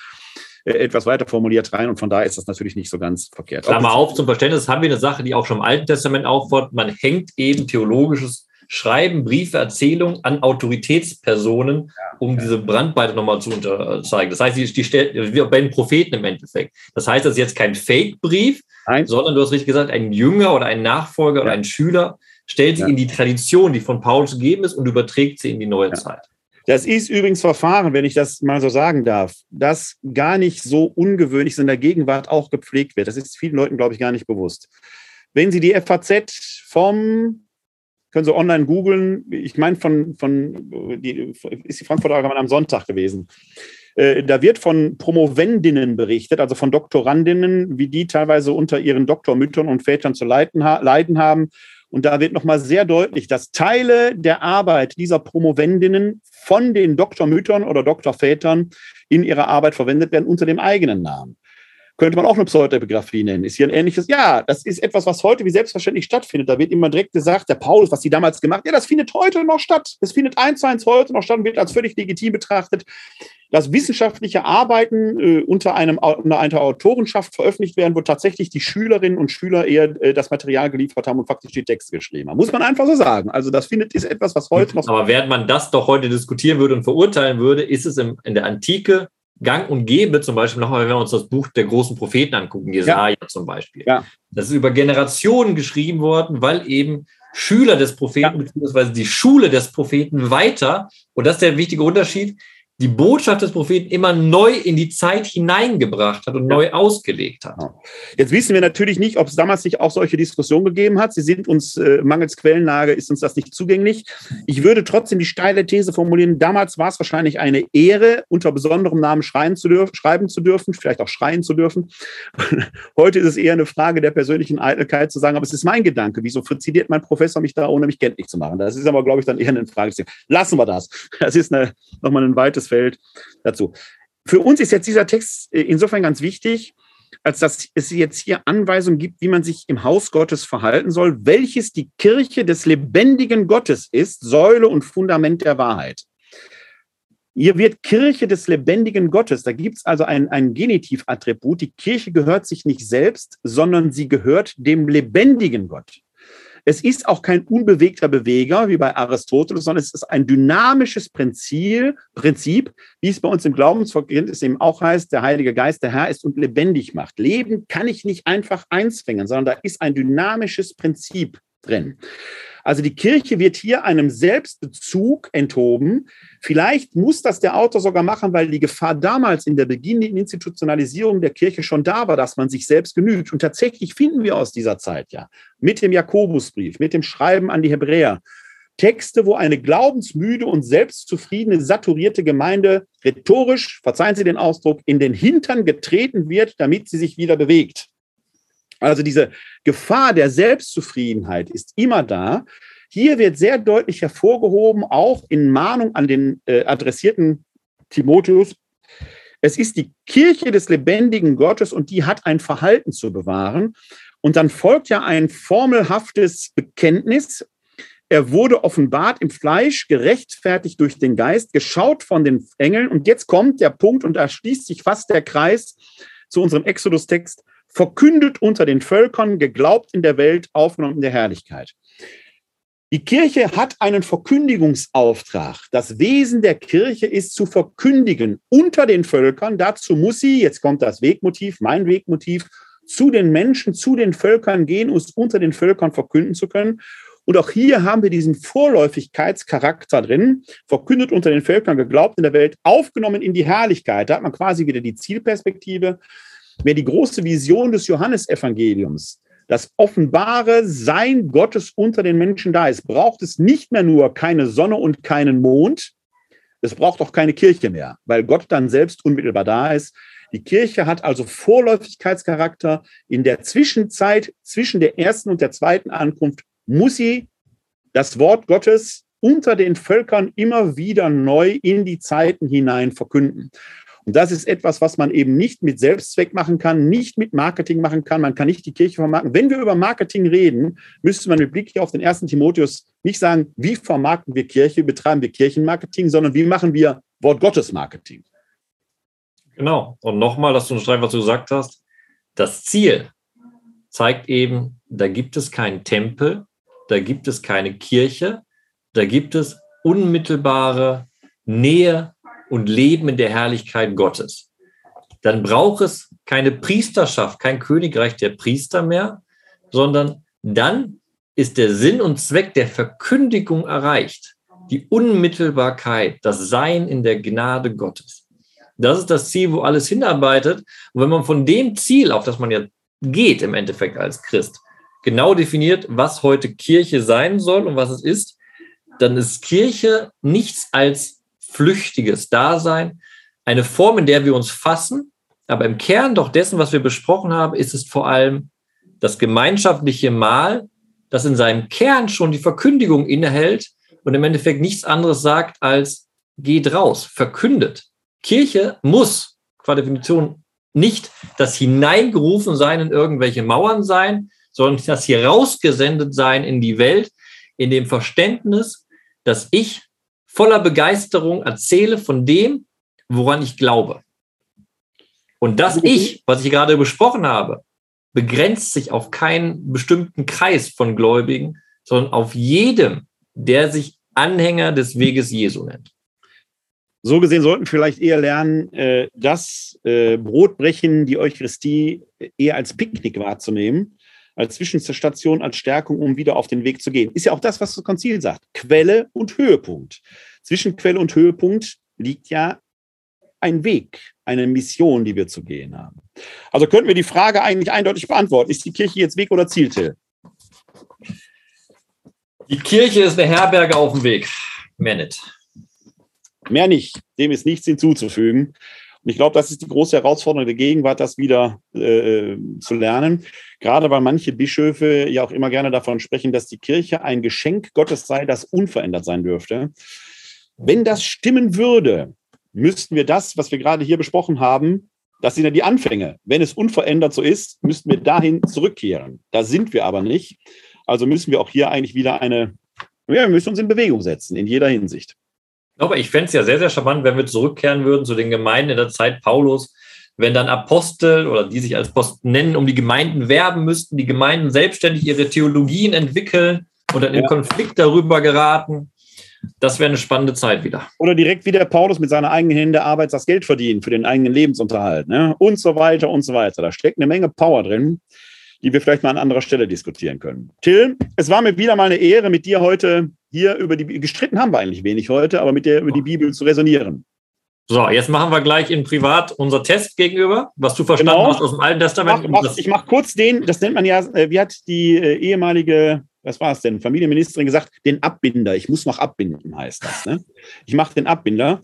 äh, etwas weiter formuliert rein und von daher ist das natürlich nicht so ganz verkehrt. Klammer auf, zum Verständnis haben wir eine Sache, die auch schon im Alten Testament auffordert. Man hängt eben theologisches Schreiben, Briefe, Erzählungen an Autoritätspersonen, um diese Brandweite nochmal zu unterzeigen. Das heißt, die, die stellt, wie bei den Propheten im Endeffekt. Das heißt, das ist jetzt kein Fake-Brief, sondern du hast richtig gesagt, ein Jünger oder ein Nachfolger ja. oder ein Schüler stellt sie ja. in die Tradition, die von Paulus gegeben ist und überträgt sie in die neue ja. Zeit. Das ist übrigens Verfahren, wenn ich das mal so sagen darf, das gar nicht so ungewöhnlich in der Gegenwart auch gepflegt wird. Das ist vielen Leuten, glaube ich, gar nicht bewusst. Wenn Sie die FAZ vom, können Sie online googeln, ich meine, von, von die, ist die Frankfurter Allgemeine am Sonntag gewesen. Äh, da wird von Promovendinnen berichtet, also von Doktorandinnen, wie die teilweise unter ihren Doktormüttern und Vätern zu leiden, leiden haben. Und da wird nochmal sehr deutlich, dass Teile der Arbeit dieser Promovendinnen von den Doktormüttern oder Doktorvätern in ihrer Arbeit verwendet werden unter dem eigenen Namen könnte man auch eine Pseudoepigraphie nennen. Ist hier ein ähnliches, ja, das ist etwas, was heute wie selbstverständlich stattfindet. Da wird immer direkt gesagt, der Paulus, was die damals gemacht ja, das findet heute noch statt. Das findet eins zu eins heute noch statt und wird als völlig legitim betrachtet. Dass wissenschaftliche Arbeiten äh, unter, einem, unter einer Autorenschaft veröffentlicht werden, wo tatsächlich die Schülerinnen und Schüler eher äh, das Material geliefert haben und faktisch die Texte geschrieben haben. Muss man einfach so sagen. Also das findet, ist etwas, was heute noch... Aber während man das doch heute diskutieren würde und verurteilen würde, ist es im, in der Antike gang und gäbe, zum Beispiel nochmal, wenn wir uns das Buch der großen Propheten angucken, Jesaja ja. zum Beispiel. Ja. Das ist über Generationen geschrieben worden, weil eben Schüler des Propheten, ja. beziehungsweise die Schule des Propheten weiter, und das ist der wichtige Unterschied, die Botschaft des Propheten immer neu in die Zeit hineingebracht hat und ja. neu ausgelegt hat. Jetzt wissen wir natürlich nicht, ob es damals nicht auch solche Diskussionen gegeben hat. Sie sind uns äh, mangels Quellenlage ist uns das nicht zugänglich. Ich würde trotzdem die steile These formulieren, damals war es wahrscheinlich eine Ehre, unter besonderem Namen schreien zu dürfen, schreiben zu dürfen, vielleicht auch schreien zu dürfen. [LAUGHS] Heute ist es eher eine Frage der persönlichen Eitelkeit zu sagen, aber es ist mein Gedanke. Wieso friziert mein Professor mich da, ohne mich kenntlich zu machen? Das ist aber, glaube ich, dann eher eine Frage. Lassen wir das. Das ist nochmal ein weites Feld dazu. Für uns ist jetzt dieser Text äh, insofern ganz wichtig, als dass es jetzt hier Anweisungen gibt, wie man sich im Haus Gottes verhalten soll, welches die Kirche des lebendigen Gottes ist, Säule und Fundament der Wahrheit. Hier wird Kirche des lebendigen Gottes. Da gibt es also ein, ein Genitivattribut. Die Kirche gehört sich nicht selbst, sondern sie gehört dem lebendigen Gott. Es ist auch kein unbewegter Beweger wie bei Aristoteles, sondern es ist ein dynamisches Prinzip, Prinzip wie es bei uns im Glaubensverständnis eben auch heißt, der Heilige Geist, der Herr ist und lebendig macht. Leben kann ich nicht einfach einsfängen, sondern da ist ein dynamisches Prinzip drin. Also die Kirche wird hier einem Selbstbezug enthoben. Vielleicht muss das der Autor sogar machen, weil die Gefahr damals in der beginnenden Institutionalisierung der Kirche schon da war, dass man sich selbst genügt. Und tatsächlich finden wir aus dieser Zeit ja mit dem Jakobusbrief, mit dem Schreiben an die Hebräer, Texte, wo eine glaubensmüde und selbstzufriedene, saturierte Gemeinde rhetorisch, verzeihen Sie den Ausdruck, in den Hintern getreten wird, damit sie sich wieder bewegt. Also diese Gefahr der Selbstzufriedenheit ist immer da. Hier wird sehr deutlich hervorgehoben, auch in Mahnung an den äh, adressierten Timotheus, es ist die Kirche des lebendigen Gottes und die hat ein Verhalten zu bewahren. Und dann folgt ja ein formelhaftes Bekenntnis. Er wurde offenbart im Fleisch, gerechtfertigt durch den Geist, geschaut von den Engeln. Und jetzt kommt der Punkt, und da schließt sich fast der Kreis zu unserem Exodus-Text verkündet unter den Völkern, geglaubt in der Welt, aufgenommen in der Herrlichkeit. Die Kirche hat einen Verkündigungsauftrag. Das Wesen der Kirche ist zu verkündigen unter den Völkern. Dazu muss sie, jetzt kommt das Wegmotiv, mein Wegmotiv, zu den Menschen, zu den Völkern gehen, uns unter den Völkern verkünden zu können. Und auch hier haben wir diesen Vorläufigkeitscharakter drin, verkündet unter den Völkern, geglaubt in der Welt, aufgenommen in die Herrlichkeit. Da hat man quasi wieder die Zielperspektive. Wer die große Vision des Johannesevangeliums, das offenbare Sein Gottes unter den Menschen da ist, braucht es nicht mehr nur keine Sonne und keinen Mond, es braucht auch keine Kirche mehr, weil Gott dann selbst unmittelbar da ist. Die Kirche hat also Vorläufigkeitscharakter. In der Zwischenzeit zwischen der ersten und der zweiten Ankunft muss sie das Wort Gottes unter den Völkern immer wieder neu in die Zeiten hinein verkünden. Und das ist etwas, was man eben nicht mit Selbstzweck machen kann, nicht mit Marketing machen kann. Man kann nicht die Kirche vermarkten. Wenn wir über Marketing reden, müsste man mit Blick hier auf den ersten Timotheus nicht sagen, wie vermarkten wir Kirche, betreiben wir Kirchenmarketing, sondern wie machen wir Wort Gottes Marketing. Genau. Und nochmal, dass du unterstreichen, was du gesagt hast. Das Ziel zeigt eben, da gibt es keinen Tempel, da gibt es keine Kirche, da gibt es unmittelbare Nähe und Leben in der Herrlichkeit Gottes. Dann braucht es keine Priesterschaft, kein Königreich der Priester mehr, sondern dann ist der Sinn und Zweck der Verkündigung erreicht. Die Unmittelbarkeit, das Sein in der Gnade Gottes. Das ist das Ziel, wo alles hinarbeitet. Und wenn man von dem Ziel, auf das man ja geht im Endeffekt als Christ, genau definiert, was heute Kirche sein soll und was es ist, dann ist Kirche nichts als flüchtiges Dasein, eine Form, in der wir uns fassen, aber im Kern doch dessen, was wir besprochen haben, ist es vor allem das gemeinschaftliche Mahl, das in seinem Kern schon die Verkündigung innehält und im Endeffekt nichts anderes sagt als geht raus, verkündet. Kirche muss qua Definition nicht das Hineingerufen sein in irgendwelche Mauern sein, sondern das hier rausgesendet sein in die Welt, in dem Verständnis, dass ich voller Begeisterung erzähle von dem, woran ich glaube. Und das also Ich, was ich gerade besprochen habe, begrenzt sich auf keinen bestimmten Kreis von Gläubigen, sondern auf jedem, der sich Anhänger des Weges Jesu nennt. So gesehen sollten wir vielleicht eher lernen, äh, das äh, Brotbrechen, die Eucharistie eher als Picknick wahrzunehmen, als Zwischenstation, als Stärkung, um wieder auf den Weg zu gehen. Ist ja auch das, was das Konzil sagt. Quelle und Höhepunkt. Zwischen Quelle und Höhepunkt liegt ja ein Weg, eine Mission, die wir zu gehen haben. Also könnten wir die Frage eigentlich eindeutig beantworten. Ist die Kirche jetzt Weg oder Ziel, Till? Die Kirche ist eine Herberge auf dem Weg. Mehr nicht. Mehr nicht. Dem ist nichts hinzuzufügen. Und ich glaube, das ist die große Herausforderung der Gegenwart, das wieder äh, zu lernen. Gerade weil manche Bischöfe ja auch immer gerne davon sprechen, dass die Kirche ein Geschenk Gottes sei, das unverändert sein dürfte. Wenn das stimmen würde, müssten wir das, was wir gerade hier besprochen haben, das sind ja die Anfänge. Wenn es unverändert so ist, müssten wir dahin zurückkehren. Da sind wir aber nicht. Also müssen wir auch hier eigentlich wieder eine, ja, wir müssen uns in Bewegung setzen, in jeder Hinsicht. Aber ich fände es ja sehr, sehr charmant, wenn wir zurückkehren würden zu den Gemeinden in der Zeit Paulus, wenn dann Apostel oder die sich als Apostel nennen, um die Gemeinden werben müssten, die Gemeinden selbstständig ihre Theologien entwickeln und dann ja. in Konflikt darüber geraten. Das wäre eine spannende Zeit wieder. Oder direkt wieder Paulus mit seiner eigenen Hände Arbeit das Geld verdienen für den eigenen Lebensunterhalt ne? und so weiter und so weiter. Da steckt eine Menge Power drin, die wir vielleicht mal an anderer Stelle diskutieren können. Till, es war mir wieder mal eine Ehre, mit dir heute hier über die gestritten haben wir eigentlich wenig heute, aber mit dir über die Bibel zu resonieren. So, jetzt machen wir gleich in Privat unser Test gegenüber, was du verstanden genau. hast aus dem Alten Testament. Ich mache mach, mach kurz den, das nennt man ja, äh, wie hat die äh, ehemalige was war es denn, Familienministerin gesagt, den Abbinder. Ich muss noch abbinden, heißt das. Ne? Ich mache den Abbinder.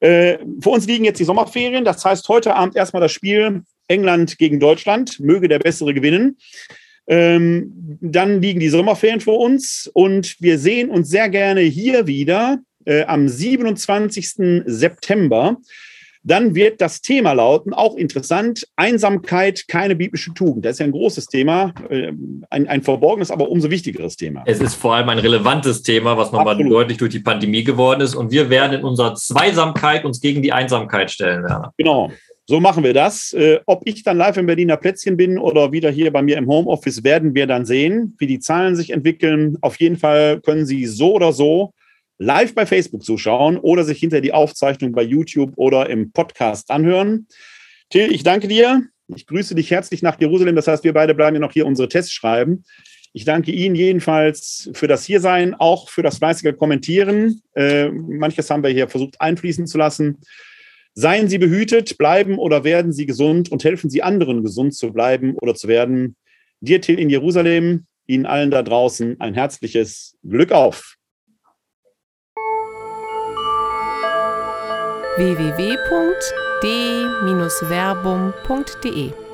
Äh, vor uns liegen jetzt die Sommerferien. Das heißt, heute Abend erstmal das Spiel England gegen Deutschland. Möge der Bessere gewinnen. Ähm, dann liegen die Sommerferien vor uns und wir sehen uns sehr gerne hier wieder äh, am 27. September dann wird das Thema lauten, auch interessant, Einsamkeit, keine biblische Tugend. Das ist ja ein großes Thema, äh, ein, ein verborgenes, aber umso wichtigeres Thema. Es ist vor allem ein relevantes Thema, was nochmal deutlich durch die Pandemie geworden ist. Und wir werden in unserer Zweisamkeit uns gegen die Einsamkeit stellen, Werner. Genau. So machen wir das. Äh, ob ich dann live im Berliner Plätzchen bin oder wieder hier bei mir im Homeoffice, werden wir dann sehen, wie die Zahlen sich entwickeln. Auf jeden Fall können Sie so oder so live bei Facebook zuschauen oder sich hinter die Aufzeichnung bei YouTube oder im Podcast anhören. Till, ich danke dir. Ich grüße dich herzlich nach Jerusalem. Das heißt, wir beide bleiben ja noch hier unsere Tests schreiben. Ich danke Ihnen jedenfalls für das Hiersein, auch für das fleißige Kommentieren. Äh, manches haben wir hier versucht einfließen zu lassen. Seien Sie behütet, bleiben oder werden Sie gesund und helfen Sie anderen, gesund zu bleiben oder zu werden. Dir, Till, in Jerusalem, Ihnen allen da draußen ein herzliches Glück auf. www.d-verbum.de